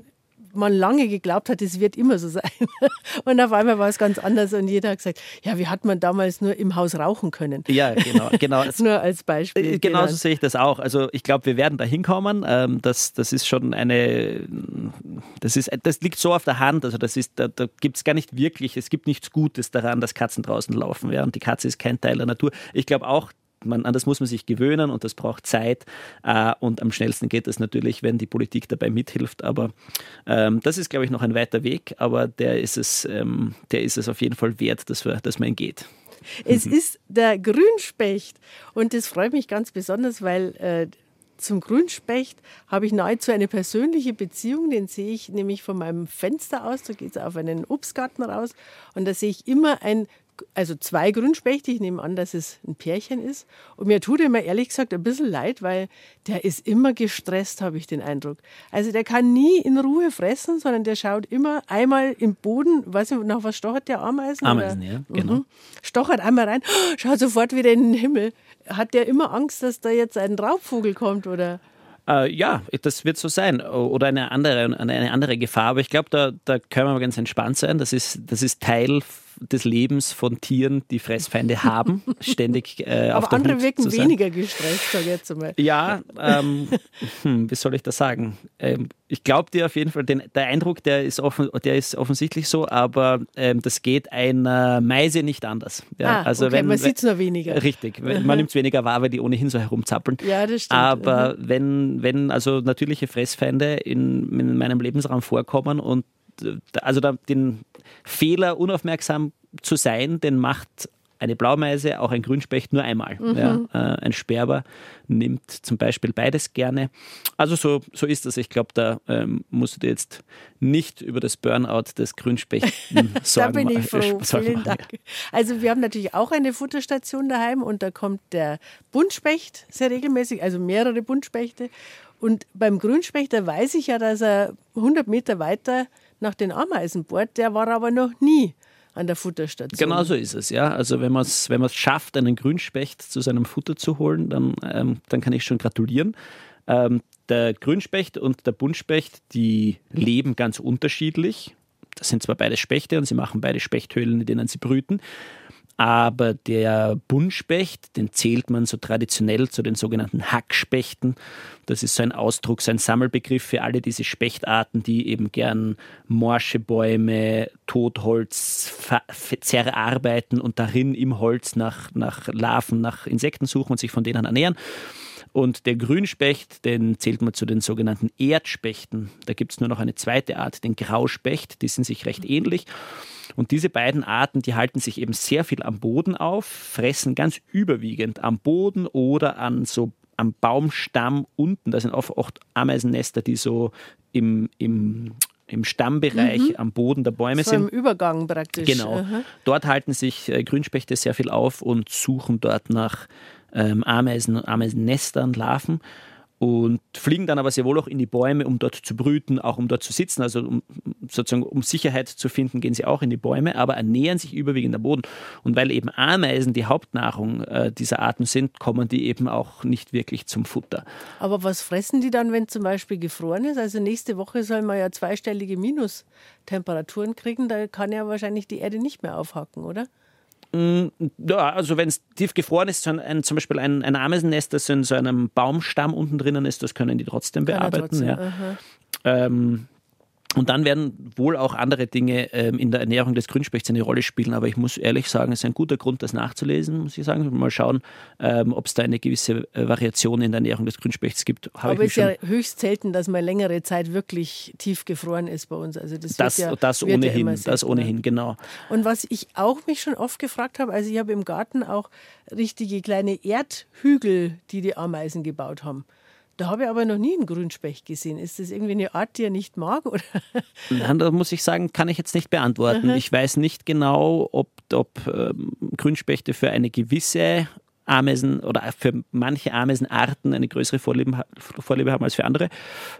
man lange geglaubt hat, es wird immer so sein. Und auf einmal war es ganz anders und jeder hat gesagt, ja, wie hat man damals nur im Haus rauchen können? Ja, genau. genau. nur als Beispiel. Äh, genau so sehe ich das auch. Also ich glaube, wir werden da hinkommen. Ähm, das, das ist schon eine, das, ist, das liegt so auf der Hand. Also das ist, da, da gibt es gar nicht wirklich, es gibt nichts Gutes daran, dass Katzen draußen laufen. Ja? Und die Katze ist kein Teil der Natur. Ich glaube auch, man, an das muss man sich gewöhnen und das braucht Zeit. Äh, und am schnellsten geht es natürlich, wenn die Politik dabei mithilft. Aber ähm, das ist, glaube ich, noch ein weiter Weg, aber der ist es, ähm, der ist es auf jeden Fall wert, dass, wir, dass man ihn geht. Es mhm. ist der Grünspecht und das freut mich ganz besonders, weil äh, zum Grünspecht habe ich nahezu eine persönliche Beziehung. Den sehe ich nämlich von meinem Fenster aus. Da geht es auf einen Obstgarten raus. Und da sehe ich immer ein also zwei Grünspechte. Ich nehme an, dass es ein Pärchen ist. Und mir tut immer ehrlich gesagt ein bisschen leid, weil der ist immer gestresst, habe ich den Eindruck. Also der kann nie in Ruhe fressen, sondern der schaut immer einmal im Boden, weiß nicht, nach was stochert der Ameisen? Ameisen, oder? ja, genau. Mhm. Stochert einmal rein, schaut sofort wieder in den Himmel. Hat der immer Angst, dass da jetzt ein Raubvogel kommt oder? Äh, ja, das wird so sein. Oder eine andere, eine andere Gefahr. Aber ich glaube, da, da können wir ganz entspannt sein. Das ist, das ist Teil des Lebens von Tieren, die Fressfeinde haben, ständig äh, Aber auf der andere Hut wirken weniger gestresst, sage ich jetzt einmal. Ja, ähm, hm, wie soll ich das sagen? Ähm, ich glaube dir auf jeden Fall, den, der Eindruck, der ist, offen, der ist offensichtlich so, aber ähm, das geht einer Meise nicht anders. Ja, ah, also okay, wenn, man sieht es nur weniger. Richtig, man nimmt es weniger wahr, weil die ohnehin so herumzappeln. Ja, das stimmt. Aber mhm. wenn, wenn also natürliche Fressfeinde in, in meinem Lebensraum vorkommen und also da, den Fehler, unaufmerksam zu sein, den macht eine Blaumeise, auch ein Grünspecht nur einmal. Mhm. Ja, äh, ein Sperber nimmt zum Beispiel beides gerne. Also so, so ist das. Ich glaube, da ähm, musst du jetzt nicht über das Burnout des Grünspechts sorgen. da bin ich froh. Vielen Dank. Also wir haben natürlich auch eine Futterstation daheim und da kommt der Buntspecht sehr regelmäßig, also mehrere Buntspechte. Und beim Grünspecht, da weiß ich ja, dass er 100 Meter weiter nach den Ameisen bohrt, der war aber noch nie an der Futterstation. Genau so ist es, ja. Also wenn man es wenn schafft, einen Grünspecht zu seinem Futter zu holen, dann, ähm, dann kann ich schon gratulieren. Ähm, der Grünspecht und der Buntspecht, die leben ganz unterschiedlich. Das sind zwar beide Spechte und sie machen beide Spechthöhlen, in denen sie brüten. Aber der Buntspecht, den zählt man so traditionell zu den sogenannten Hackspechten. Das ist so ein Ausdruck, so ein Sammelbegriff für alle diese Spechtarten, die eben gern morsche Bäume, Totholz zerarbeiten und darin im Holz nach, nach Larven, nach Insekten suchen und sich von denen ernähren. Und der Grünspecht, den zählt man zu den sogenannten Erdspechten. Da gibt es nur noch eine zweite Art, den Grauspecht. Die sind sich recht ähnlich. Und diese beiden Arten, die halten sich eben sehr viel am Boden auf, fressen ganz überwiegend am Boden oder an so am Baumstamm unten. Da sind oft, Ameisennester, die so im, im im Stammbereich mhm. am Boden der Bäume so sind. Im Übergang praktisch. Genau. Aha. Dort halten sich äh, Grünspechte sehr viel auf und suchen dort nach ähm, Ameisen, Ameisennestern, Larven und fliegen dann aber sehr wohl auch in die Bäume, um dort zu brüten, auch um dort zu sitzen. Also um, sozusagen um Sicherheit zu finden, gehen sie auch in die Bäume, aber ernähren sich überwiegend am Boden. Und weil eben Ameisen die Hauptnahrung äh, dieser Arten sind, kommen die eben auch nicht wirklich zum Futter. Aber was fressen die dann, wenn zum Beispiel gefroren ist? Also nächste Woche soll man ja zweistellige Minustemperaturen kriegen, da kann ja wahrscheinlich die Erde nicht mehr aufhacken, oder? Mm, ja, also wenn es tief gefroren ist, so ein, zum Beispiel ein, ein Ameisennest, das in so einem Baumstamm unten drinnen ist, das können die trotzdem bearbeiten. Trotzdem, ja. ähm, und dann werden wohl auch andere Dinge ähm, in der Ernährung des Grünspechts eine Rolle spielen. Aber ich muss ehrlich sagen, es ist ein guter Grund, das nachzulesen, muss ich sagen. Mal schauen, ähm, ob es da eine gewisse äh, Variation in der Ernährung des Grünspechts gibt. Hab Aber es ist ja höchst selten, dass mal längere Zeit wirklich tief gefroren ist bei uns. Also das, das, ja, das ohnehin, ja das ohnehin, genau. Und was ich auch mich schon oft gefragt habe, also ich habe im Garten auch richtige kleine Erdhügel, die die Ameisen gebaut haben. Da habe ich aber noch nie einen Grünspecht gesehen. Ist das irgendwie eine Art, die er nicht mag? Oder? Nein, da muss ich sagen, kann ich jetzt nicht beantworten. Aha. Ich weiß nicht genau, ob, ob ähm, Grünspechte für eine gewisse Ameisen oder für manche Ameisenarten eine größere Vorliebe, Vorliebe haben als für andere.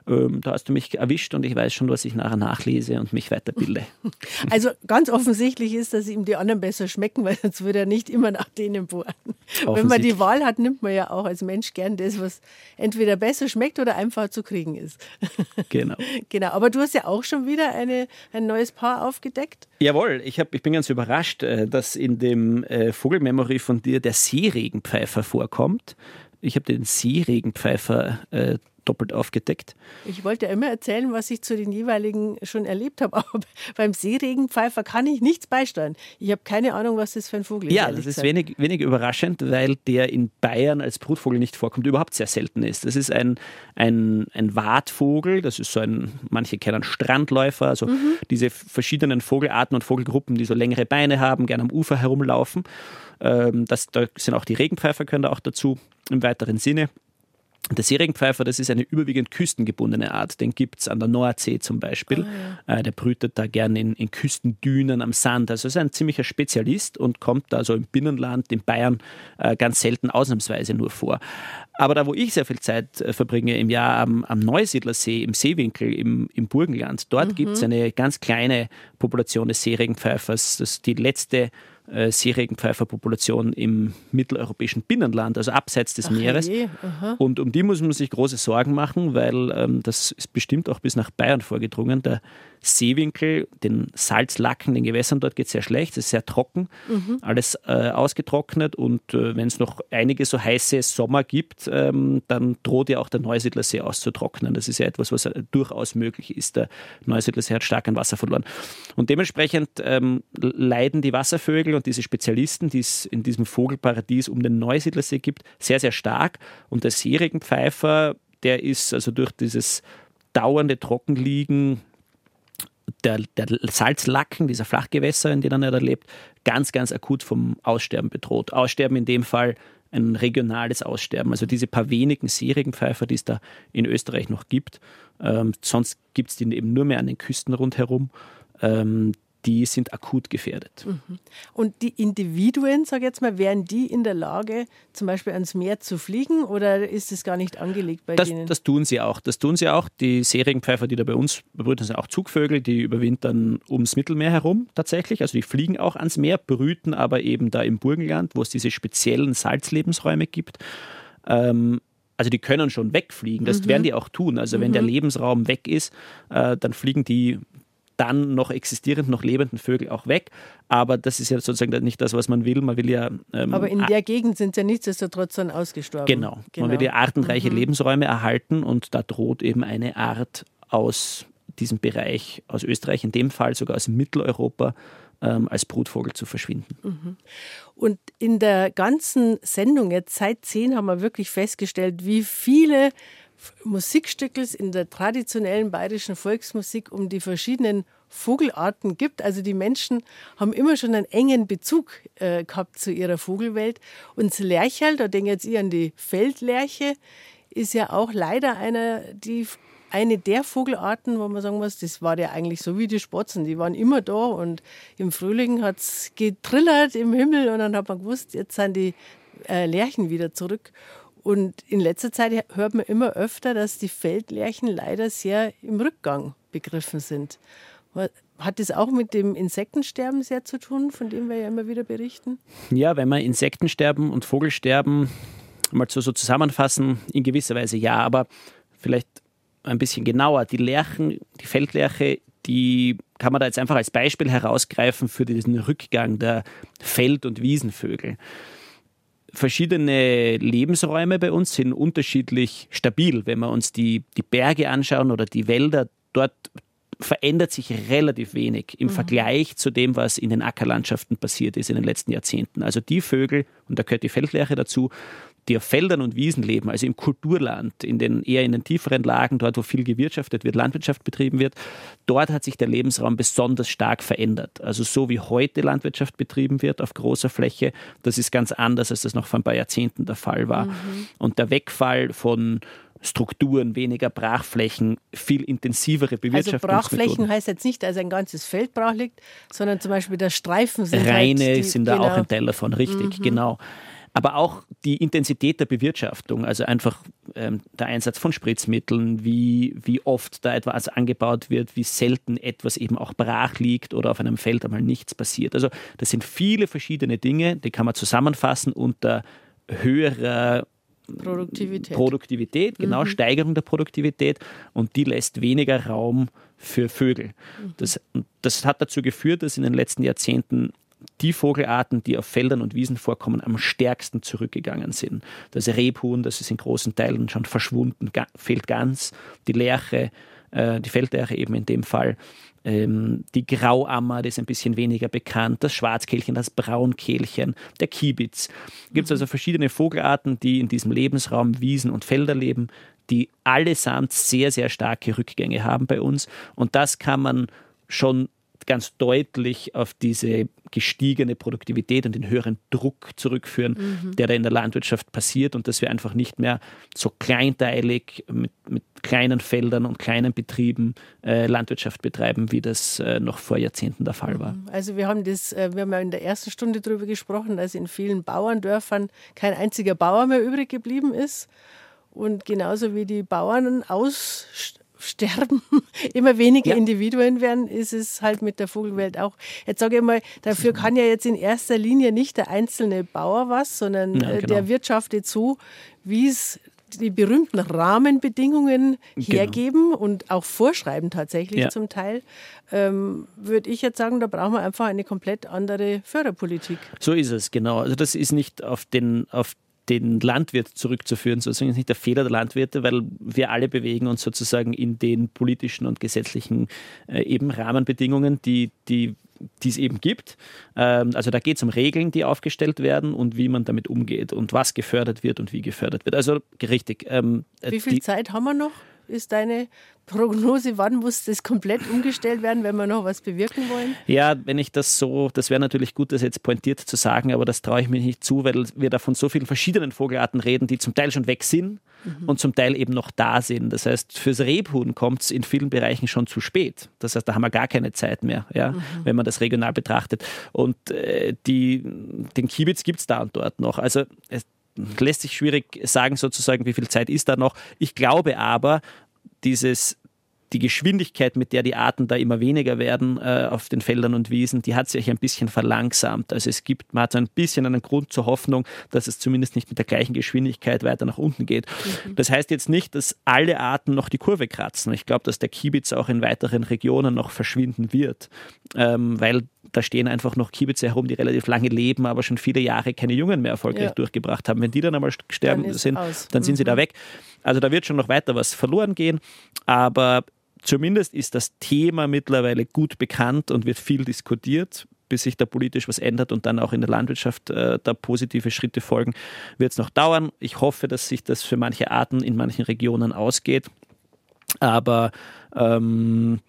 Ähm, da hast du mich erwischt und ich weiß schon, was ich nachher nachlese und mich weiterbilde. Also ganz offensichtlich ist, dass ihm die anderen besser schmecken, weil sonst würde er nicht immer nach denen bohren. Wenn man die Wahl hat, nimmt man ja auch als Mensch gern das, was entweder besser schmeckt oder einfach zu kriegen ist. Genau. genau. Aber du hast ja auch schon wieder eine, ein neues Paar aufgedeckt. Jawohl, ich, hab, ich bin ganz überrascht, äh, dass in dem äh, Vogelmemory von dir der Seeregenpfeifer vorkommt. Ich habe den Seeregenpfeifer äh, doppelt aufgedeckt. Ich wollte ja immer erzählen, was ich zu den jeweiligen schon erlebt habe, aber beim Seeregenpfeifer kann ich nichts beisteuern. Ich habe keine Ahnung, was das für ein Vogel ist. Ja, das ist wenig, wenig überraschend, weil der in Bayern als Brutvogel nicht vorkommt, überhaupt sehr selten ist. Das ist ein, ein, ein Wartvogel, das ist so ein, manche kennen Strandläufer, also mhm. diese verschiedenen Vogelarten und Vogelgruppen, die so längere Beine haben, gerne am Ufer herumlaufen. Ähm, das, da sind auch die Regenpfeifer, können da auch dazu im weiteren Sinne. Der Seeregenpfeifer, das ist eine überwiegend küstengebundene Art. Den gibt es an der Nordsee zum Beispiel. Ah, ja. äh, der brütet da gerne in, in, Küstendünen am Sand. Also ist ein ziemlicher Spezialist und kommt da so im Binnenland, in Bayern, äh, ganz selten ausnahmsweise nur vor. Aber da, wo ich sehr viel Zeit äh, verbringe im Jahr am, am Neusiedlersee, im Seewinkel, im, im Burgenland, dort mhm. gibt es eine ganz kleine Population des Seeregenpfeifers. Das ist die letzte äh, Seeregenpfeiferpopulation im mitteleuropäischen Binnenland, also abseits des Ach, Meeres. Und um die muss man sich große Sorgen machen, weil ähm, das ist bestimmt auch bis nach Bayern vorgedrungen. Der Seewinkel, den Salzlacken, den Gewässern dort geht es sehr schlecht, es ist sehr trocken, mhm. alles äh, ausgetrocknet und äh, wenn es noch einige so heiße Sommer gibt, ähm, dann droht ja auch der Neusiedlersee auszutrocknen. Das ist ja etwas, was äh, durchaus möglich ist. Der Neusiedlersee hat stark an Wasser verloren. Und dementsprechend ähm, leiden die Wasservögel und diese Spezialisten, die es in diesem Vogelparadies um den Neusiedlersee gibt, sehr, sehr stark. Und der Seeregenpfeifer, der ist also durch dieses dauernde Trockenliegen der, der Salzlacken, dieser Flachgewässer, in denen er da lebt, ganz, ganz akut vom Aussterben bedroht. Aussterben in dem Fall ein regionales Aussterben. Also diese paar wenigen Seeregenpfeifer, die es da in Österreich noch gibt. Ähm, sonst gibt es die eben nur mehr an den Küsten rundherum. Ähm, die sind akut gefährdet. Mhm. Und die Individuen, sage ich jetzt mal, wären die in der Lage, zum Beispiel ans Meer zu fliegen oder ist das gar nicht angelegt bei das, denen? Das tun sie auch. Das tun sie auch. Die Seeregenpfeifer, die da bei uns bebrüten, sind auch Zugvögel, die überwintern ums Mittelmeer herum tatsächlich. Also die fliegen auch ans Meer, brüten aber eben da im Burgenland, wo es diese speziellen Salzlebensräume gibt. Ähm, also die können schon wegfliegen, das mhm. werden die auch tun. Also wenn der mhm. Lebensraum weg ist, äh, dann fliegen die dann noch existierenden, noch lebenden Vögel auch weg. Aber das ist ja sozusagen nicht das, was man will. Man will ja. Ähm, Aber in der Gegend sind sie ja nichtsdestotrotz dann ausgestorben. Genau. genau. Man will ja artenreiche mhm. Lebensräume erhalten und da droht eben eine Art aus diesem Bereich, aus Österreich in dem Fall, sogar aus Mitteleuropa, ähm, als Brutvogel zu verschwinden. Mhm. Und in der ganzen Sendung jetzt seit zehn haben wir wirklich festgestellt, wie viele Musikstückes in der traditionellen bayerischen Volksmusik um die verschiedenen Vogelarten gibt. Also die Menschen haben immer schon einen engen Bezug äh, gehabt zu ihrer Vogelwelt. Und das Lercherl, da denke ich jetzt eher an die Feldlerche, ist ja auch leider einer, die, eine der Vogelarten, wo man sagen muss, das war ja eigentlich so wie die Spatzen. Die waren immer da und im Frühling hat es getrillert im Himmel und dann hat man gewusst, jetzt sind die äh, Lerchen wieder zurück. Und in letzter Zeit hört man immer öfter, dass die Feldlerchen leider sehr im Rückgang begriffen sind. Hat das auch mit dem Insektensterben sehr zu tun, von dem wir ja immer wieder berichten? Ja, wenn wir Insektensterben und Vogelsterben mal so, so zusammenfassen, in gewisser Weise ja, aber vielleicht ein bisschen genauer. Die Lerchen, die Feldlerche, die kann man da jetzt einfach als Beispiel herausgreifen für diesen Rückgang der Feld- und Wiesenvögel verschiedene Lebensräume bei uns sind unterschiedlich stabil. Wenn wir uns die, die Berge anschauen oder die Wälder, dort verändert sich relativ wenig im mhm. Vergleich zu dem, was in den Ackerlandschaften passiert ist in den letzten Jahrzehnten. Also die Vögel, und da gehört die Feldlerche dazu, die auf Feldern und Wiesen leben, also im Kulturland, in den eher in den tieferen Lagen, dort wo viel gewirtschaftet wird, Landwirtschaft betrieben wird, dort hat sich der Lebensraum besonders stark verändert. Also so wie heute Landwirtschaft betrieben wird auf großer Fläche, das ist ganz anders, als das noch vor ein paar Jahrzehnten der Fall war. Mhm. Und der Wegfall von Strukturen, weniger Brachflächen, viel intensivere Bewirtschaftungsmethoden. Also Brachflächen heißt jetzt nicht, dass ein ganzes Feld brach liegt, sondern zum Beispiel der Streifen sind Reine halt die, sind da genau. auch ein Teil davon, richtig, mhm. genau. Aber auch die Intensität der Bewirtschaftung, also einfach ähm, der Einsatz von Spritzmitteln, wie, wie oft da etwas angebaut wird, wie selten etwas eben auch brach liegt oder auf einem Feld einmal nichts passiert. Also das sind viele verschiedene Dinge, die kann man zusammenfassen unter höherer Produktivität. Produktivität, genau, mhm. Steigerung der Produktivität und die lässt weniger Raum für Vögel. Mhm. Das, das hat dazu geführt, dass in den letzten Jahrzehnten die Vogelarten, die auf Feldern und Wiesen vorkommen, am stärksten zurückgegangen sind. Das Rebhuhn, das ist in großen Teilen schon verschwunden, fehlt ganz. Die Lerche, äh, die Feldlerche eben in dem Fall. Ähm, die Grauammer, die ist ein bisschen weniger bekannt, das Schwarzkehlchen, das Braunkehlchen, der Kiebitz. Gibt es mhm. also verschiedene Vogelarten, die in diesem Lebensraum Wiesen und Felder leben, die allesamt sehr, sehr starke Rückgänge haben bei uns. Und das kann man schon ganz deutlich auf diese gestiegene Produktivität und den höheren Druck zurückführen, mhm. der da in der Landwirtschaft passiert und dass wir einfach nicht mehr so kleinteilig mit, mit kleinen Feldern und kleinen Betrieben äh, Landwirtschaft betreiben, wie das äh, noch vor Jahrzehnten der Fall war. Mhm. Also wir haben das, äh, wir haben ja in der ersten Stunde darüber gesprochen, dass in vielen Bauerndörfern kein einziger Bauer mehr übrig geblieben ist. Und genauso wie die Bauern aus, sterben, immer weniger ja. Individuen werden, ist es halt mit der Vogelwelt auch. Jetzt sage ich mal, dafür kann ja jetzt in erster Linie nicht der einzelne Bauer was, sondern ja, äh, genau. der wirtschaftet so, wie es die berühmten Rahmenbedingungen genau. hergeben genau. und auch vorschreiben tatsächlich ja. zum Teil, ähm, würde ich jetzt sagen, da brauchen wir einfach eine komplett andere Förderpolitik. So ist es, genau. Also das ist nicht auf den, auf den Landwirt zurückzuführen, sozusagen ist nicht der Fehler der Landwirte, weil wir alle bewegen uns sozusagen in den politischen und gesetzlichen äh, eben Rahmenbedingungen, die, die die es eben gibt. Ähm, also da geht es um Regeln, die aufgestellt werden und wie man damit umgeht und was gefördert wird und wie gefördert wird. Also richtig. Ähm, wie viel Zeit haben wir noch? Ist deine Prognose, wann muss das komplett umgestellt werden, wenn wir noch was bewirken wollen? Ja, wenn ich das so, das wäre natürlich gut, das jetzt pointiert zu sagen, aber das traue ich mir nicht zu, weil wir da von so vielen verschiedenen Vogelarten reden, die zum Teil schon weg sind mhm. und zum Teil eben noch da sind. Das heißt, fürs Rebhuhn kommt es in vielen Bereichen schon zu spät. Das heißt, da haben wir gar keine Zeit mehr, ja, mhm. wenn man das regional betrachtet. Und äh, die, den Kiebitz gibt es da und dort noch. Also es, lässt sich schwierig sagen, sozusagen, wie viel Zeit ist da noch. Ich glaube aber, dieses die Geschwindigkeit, mit der die Arten da immer weniger werden äh, auf den Feldern und Wiesen, die hat sich ein bisschen verlangsamt. Also es gibt, man hat so ein bisschen einen Grund zur Hoffnung, dass es zumindest nicht mit der gleichen Geschwindigkeit weiter nach unten geht. Mhm. Das heißt jetzt nicht, dass alle Arten noch die Kurve kratzen. Ich glaube, dass der Kiebitz auch in weiteren Regionen noch verschwinden wird, ähm, weil da stehen einfach noch Kiebitze herum, die relativ lange leben, aber schon viele Jahre keine Jungen mehr erfolgreich ja. durchgebracht haben. Wenn die dann einmal sterben dann sind, aus. dann sind mhm. sie da mhm. weg. Also da wird schon noch weiter was verloren gehen, aber zumindest ist das Thema mittlerweile gut bekannt und wird viel diskutiert. Bis sich da politisch was ändert und dann auch in der Landwirtschaft äh, da positive Schritte folgen, wird es noch dauern. Ich hoffe, dass sich das für manche Arten in manchen Regionen ausgeht. Aber ähm,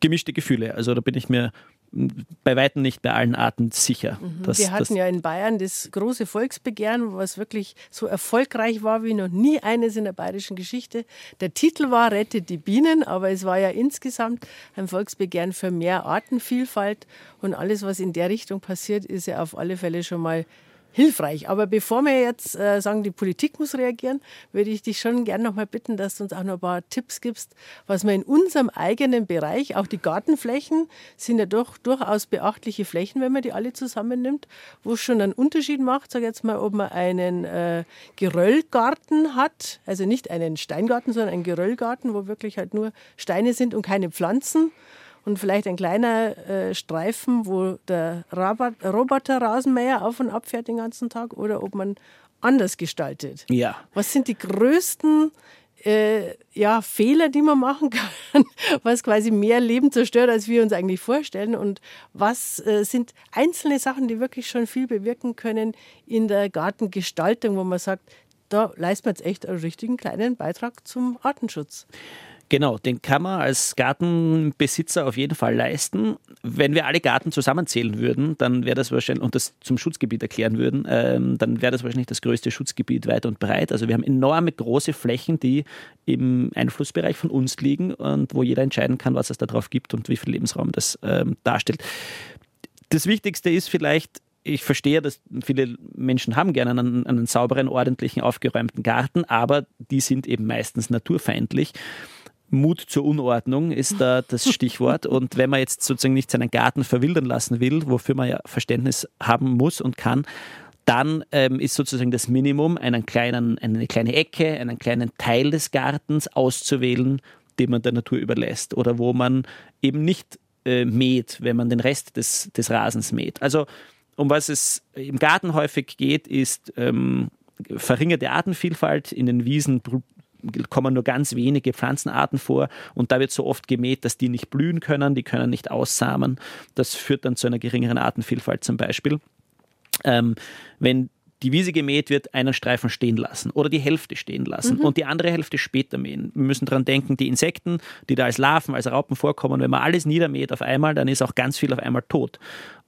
gemischte Gefühle. Also da bin ich mir bei weitem nicht bei allen Arten sicher. Mhm. Dass, Wir hatten ja in Bayern das große Volksbegehren, was wirklich so erfolgreich war wie noch nie eines in der bayerischen Geschichte. Der Titel war Rettet die Bienen, aber es war ja insgesamt ein Volksbegehren für mehr Artenvielfalt und alles, was in der Richtung passiert, ist ja auf alle Fälle schon mal hilfreich. Aber bevor wir jetzt äh, sagen, die Politik muss reagieren, würde ich dich schon gerne noch mal bitten, dass du uns auch noch ein paar Tipps gibst, was man in unserem eigenen Bereich, auch die Gartenflächen sind ja doch durchaus beachtliche Flächen, wenn man die alle zusammennimmt, wo es schon einen Unterschied macht, sage jetzt mal, ob man einen äh, Geröllgarten hat, also nicht einen Steingarten, sondern einen Geröllgarten, wo wirklich halt nur Steine sind und keine Pflanzen und vielleicht ein kleiner äh, Streifen, wo der Roboter-Rasenmäher auf und ab fährt den ganzen Tag oder ob man anders gestaltet. Ja. Was sind die größten äh, ja, Fehler, die man machen kann, was quasi mehr Leben zerstört, als wir uns eigentlich vorstellen? Und was äh, sind einzelne Sachen, die wirklich schon viel bewirken können in der Gartengestaltung, wo man sagt, da leistet man jetzt echt einen richtigen kleinen Beitrag zum Artenschutz? Genau, den kann man als Gartenbesitzer auf jeden Fall leisten. Wenn wir alle Garten zusammenzählen würden, dann wäre das wahrscheinlich, und das zum Schutzgebiet erklären würden, ähm, dann wäre das wahrscheinlich das größte Schutzgebiet weit und breit. Also wir haben enorme große Flächen, die im Einflussbereich von uns liegen und wo jeder entscheiden kann, was es da drauf gibt und wie viel Lebensraum das ähm, darstellt. Das Wichtigste ist vielleicht, ich verstehe, dass viele Menschen haben gerne einen, einen sauberen, ordentlichen, aufgeräumten Garten, aber die sind eben meistens naturfeindlich. Mut zur Unordnung ist da das Stichwort. Und wenn man jetzt sozusagen nicht seinen Garten verwildern lassen will, wofür man ja Verständnis haben muss und kann, dann ähm, ist sozusagen das Minimum, einen kleinen, eine kleine Ecke, einen kleinen Teil des Gartens auszuwählen, den man der Natur überlässt oder wo man eben nicht äh, mäht, wenn man den Rest des, des Rasens mäht. Also um was es im Garten häufig geht, ist ähm, verringerte Artenvielfalt. In den Wiesen kommen nur ganz wenige Pflanzenarten vor und da wird so oft gemäht, dass die nicht blühen können, die können nicht aussamen. Das führt dann zu einer geringeren Artenvielfalt zum Beispiel. Ähm, wenn die Wiese gemäht wird, einen Streifen stehen lassen oder die Hälfte stehen lassen mhm. und die andere Hälfte später mähen. Wir müssen daran denken, die Insekten, die da als Larven, als Raupen vorkommen, wenn man alles niedermäht auf einmal, dann ist auch ganz viel auf einmal tot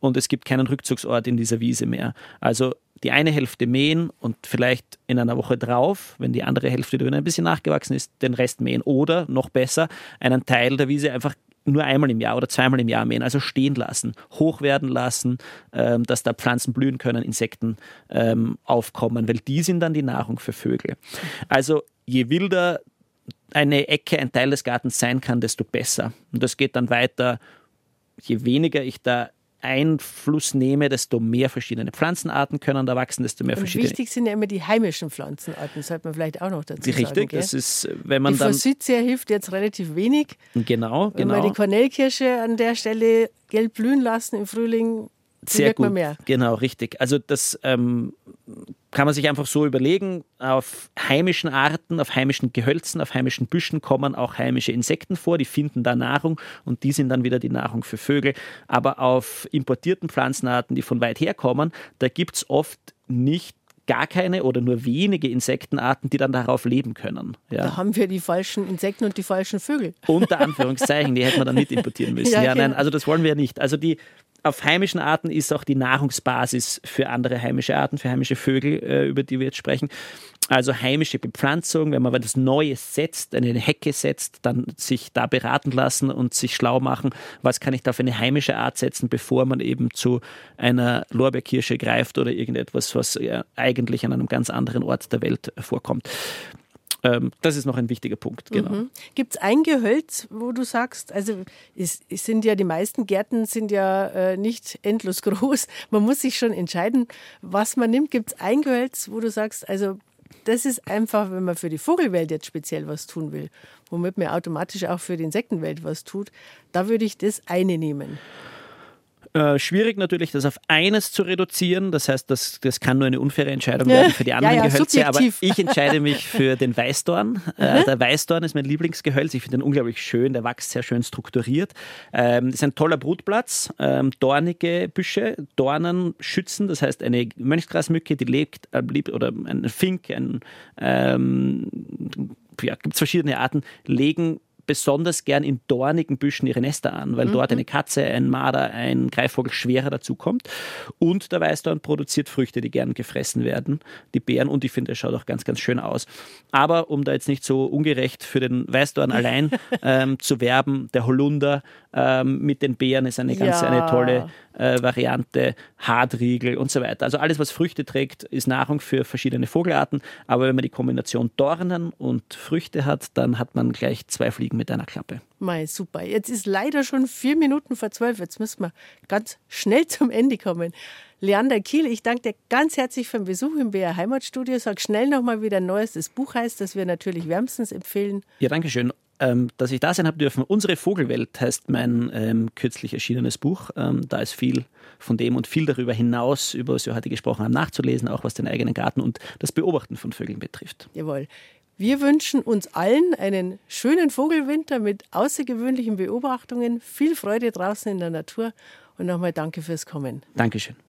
und es gibt keinen Rückzugsort in dieser Wiese mehr. Also die eine Hälfte mähen und vielleicht in einer Woche drauf, wenn die andere Hälfte drin ein bisschen nachgewachsen ist, den Rest mähen oder noch besser, einen Teil der Wiese einfach nur einmal im Jahr oder zweimal im Jahr mähen, also stehen lassen, hoch werden lassen, ähm, dass da Pflanzen blühen können, Insekten ähm, aufkommen, weil die sind dann die Nahrung für Vögel. Also je wilder eine Ecke, ein Teil des Gartens sein kann, desto besser. Und das geht dann weiter, je weniger ich da Einfluss nehme, desto mehr verschiedene Pflanzenarten können da wachsen, desto mehr und verschiedene. Wichtig sind ja immer die heimischen Pflanzenarten, sollte man vielleicht auch noch dazu Richtig, sagen. Richtig, das ist, wenn man die dann. Forsythia hilft jetzt relativ wenig. Genau, genau. Wenn wir die Kornellkirsche an der Stelle gelb blühen lassen im Frühling, sehr gut. Mehr. Genau, richtig. Also das ähm, kann man sich einfach so überlegen. Auf heimischen Arten, auf heimischen Gehölzen, auf heimischen Büschen kommen auch heimische Insekten vor, die finden da Nahrung und die sind dann wieder die Nahrung für Vögel. Aber auf importierten Pflanzenarten, die von weit her kommen, da gibt es oft nicht gar keine oder nur wenige Insektenarten, die dann darauf leben können. Ja. Da haben wir die falschen Insekten und die falschen Vögel. Unter Anführungszeichen, die hätten wir dann nicht importieren müssen. ja, ja nein, genau. also das wollen wir nicht. Also die auf heimischen Arten ist auch die Nahrungsbasis für andere heimische Arten, für heimische Vögel, äh, über die wir jetzt sprechen. Also heimische Bepflanzung, wenn man etwas Neues setzt, eine Hecke setzt, dann sich da beraten lassen und sich schlau machen, was kann ich da für eine heimische Art setzen, bevor man eben zu einer Lorbeerkirsche greift oder irgendetwas, was eigentlich an einem ganz anderen Ort der Welt vorkommt. Ähm, das ist noch ein wichtiger Punkt, genau. Mhm. Gibt es ein Gehölz, wo du sagst, also es, es, sind ja die meisten Gärten sind ja äh, nicht endlos groß. Man muss sich schon entscheiden, was man nimmt. Gibt es ein Gehölz, wo du sagst, also das ist einfach, wenn man für die Vogelwelt jetzt speziell was tun will, womit man automatisch auch für die Insektenwelt was tut, da würde ich das eine nehmen. Äh, schwierig natürlich, das auf eines zu reduzieren. Das heißt, das, das kann nur eine unfaire Entscheidung werden für die anderen ja, ja, Gehölze. Aber ich entscheide mich für den Weißdorn. Äh, der Weißdorn ist mein Lieblingsgehölz. Ich finde ihn unglaublich schön. Der wächst sehr schön strukturiert. Ähm, ist ein toller Brutplatz. Ähm, dornige Büsche, Dornen schützen. Das heißt, eine Mönchsgrasmücke, die lebt, äh, oder ein Fink, ein, ähm, ja, gibt es verschiedene Arten, legen besonders gern in dornigen Büschen ihre Nester an, weil mhm. dort eine Katze, ein Marder, ein Greifvogel schwerer dazukommt. Und der Weißdorn produziert Früchte, die gern gefressen werden, die Beeren. Und ich finde, es schaut auch ganz, ganz schön aus. Aber um da jetzt nicht so ungerecht für den Weißdorn allein ähm, zu werben, der Holunder ähm, mit den Beeren ist eine ganz ja. eine tolle äh, Variante, Hartriegel und so weiter. Also alles, was Früchte trägt, ist Nahrung für verschiedene Vogelarten. Aber wenn man die Kombination Dornen und Früchte hat, dann hat man gleich zwei Fliegen mit einer Klappe. Mei, super. Jetzt ist leider schon vier Minuten vor zwölf. Jetzt müssen wir ganz schnell zum Ende kommen. Leander Kiel, ich danke dir ganz herzlich für den Besuch im BR Heimatstudio. Sag schnell nochmal, wie dein neuestes Buch heißt, das wir natürlich wärmstens empfehlen. Ja, danke schön dass ich da sein habe dürfen. Unsere Vogelwelt heißt mein ähm, kürzlich erschienenes Buch. Ähm, da ist viel von dem und viel darüber hinaus, über was wir heute gesprochen haben, nachzulesen, auch was den eigenen Garten und das Beobachten von Vögeln betrifft. Jawohl. Wir wünschen uns allen einen schönen Vogelwinter mit außergewöhnlichen Beobachtungen, viel Freude draußen in der Natur und nochmal danke fürs Kommen. Dankeschön.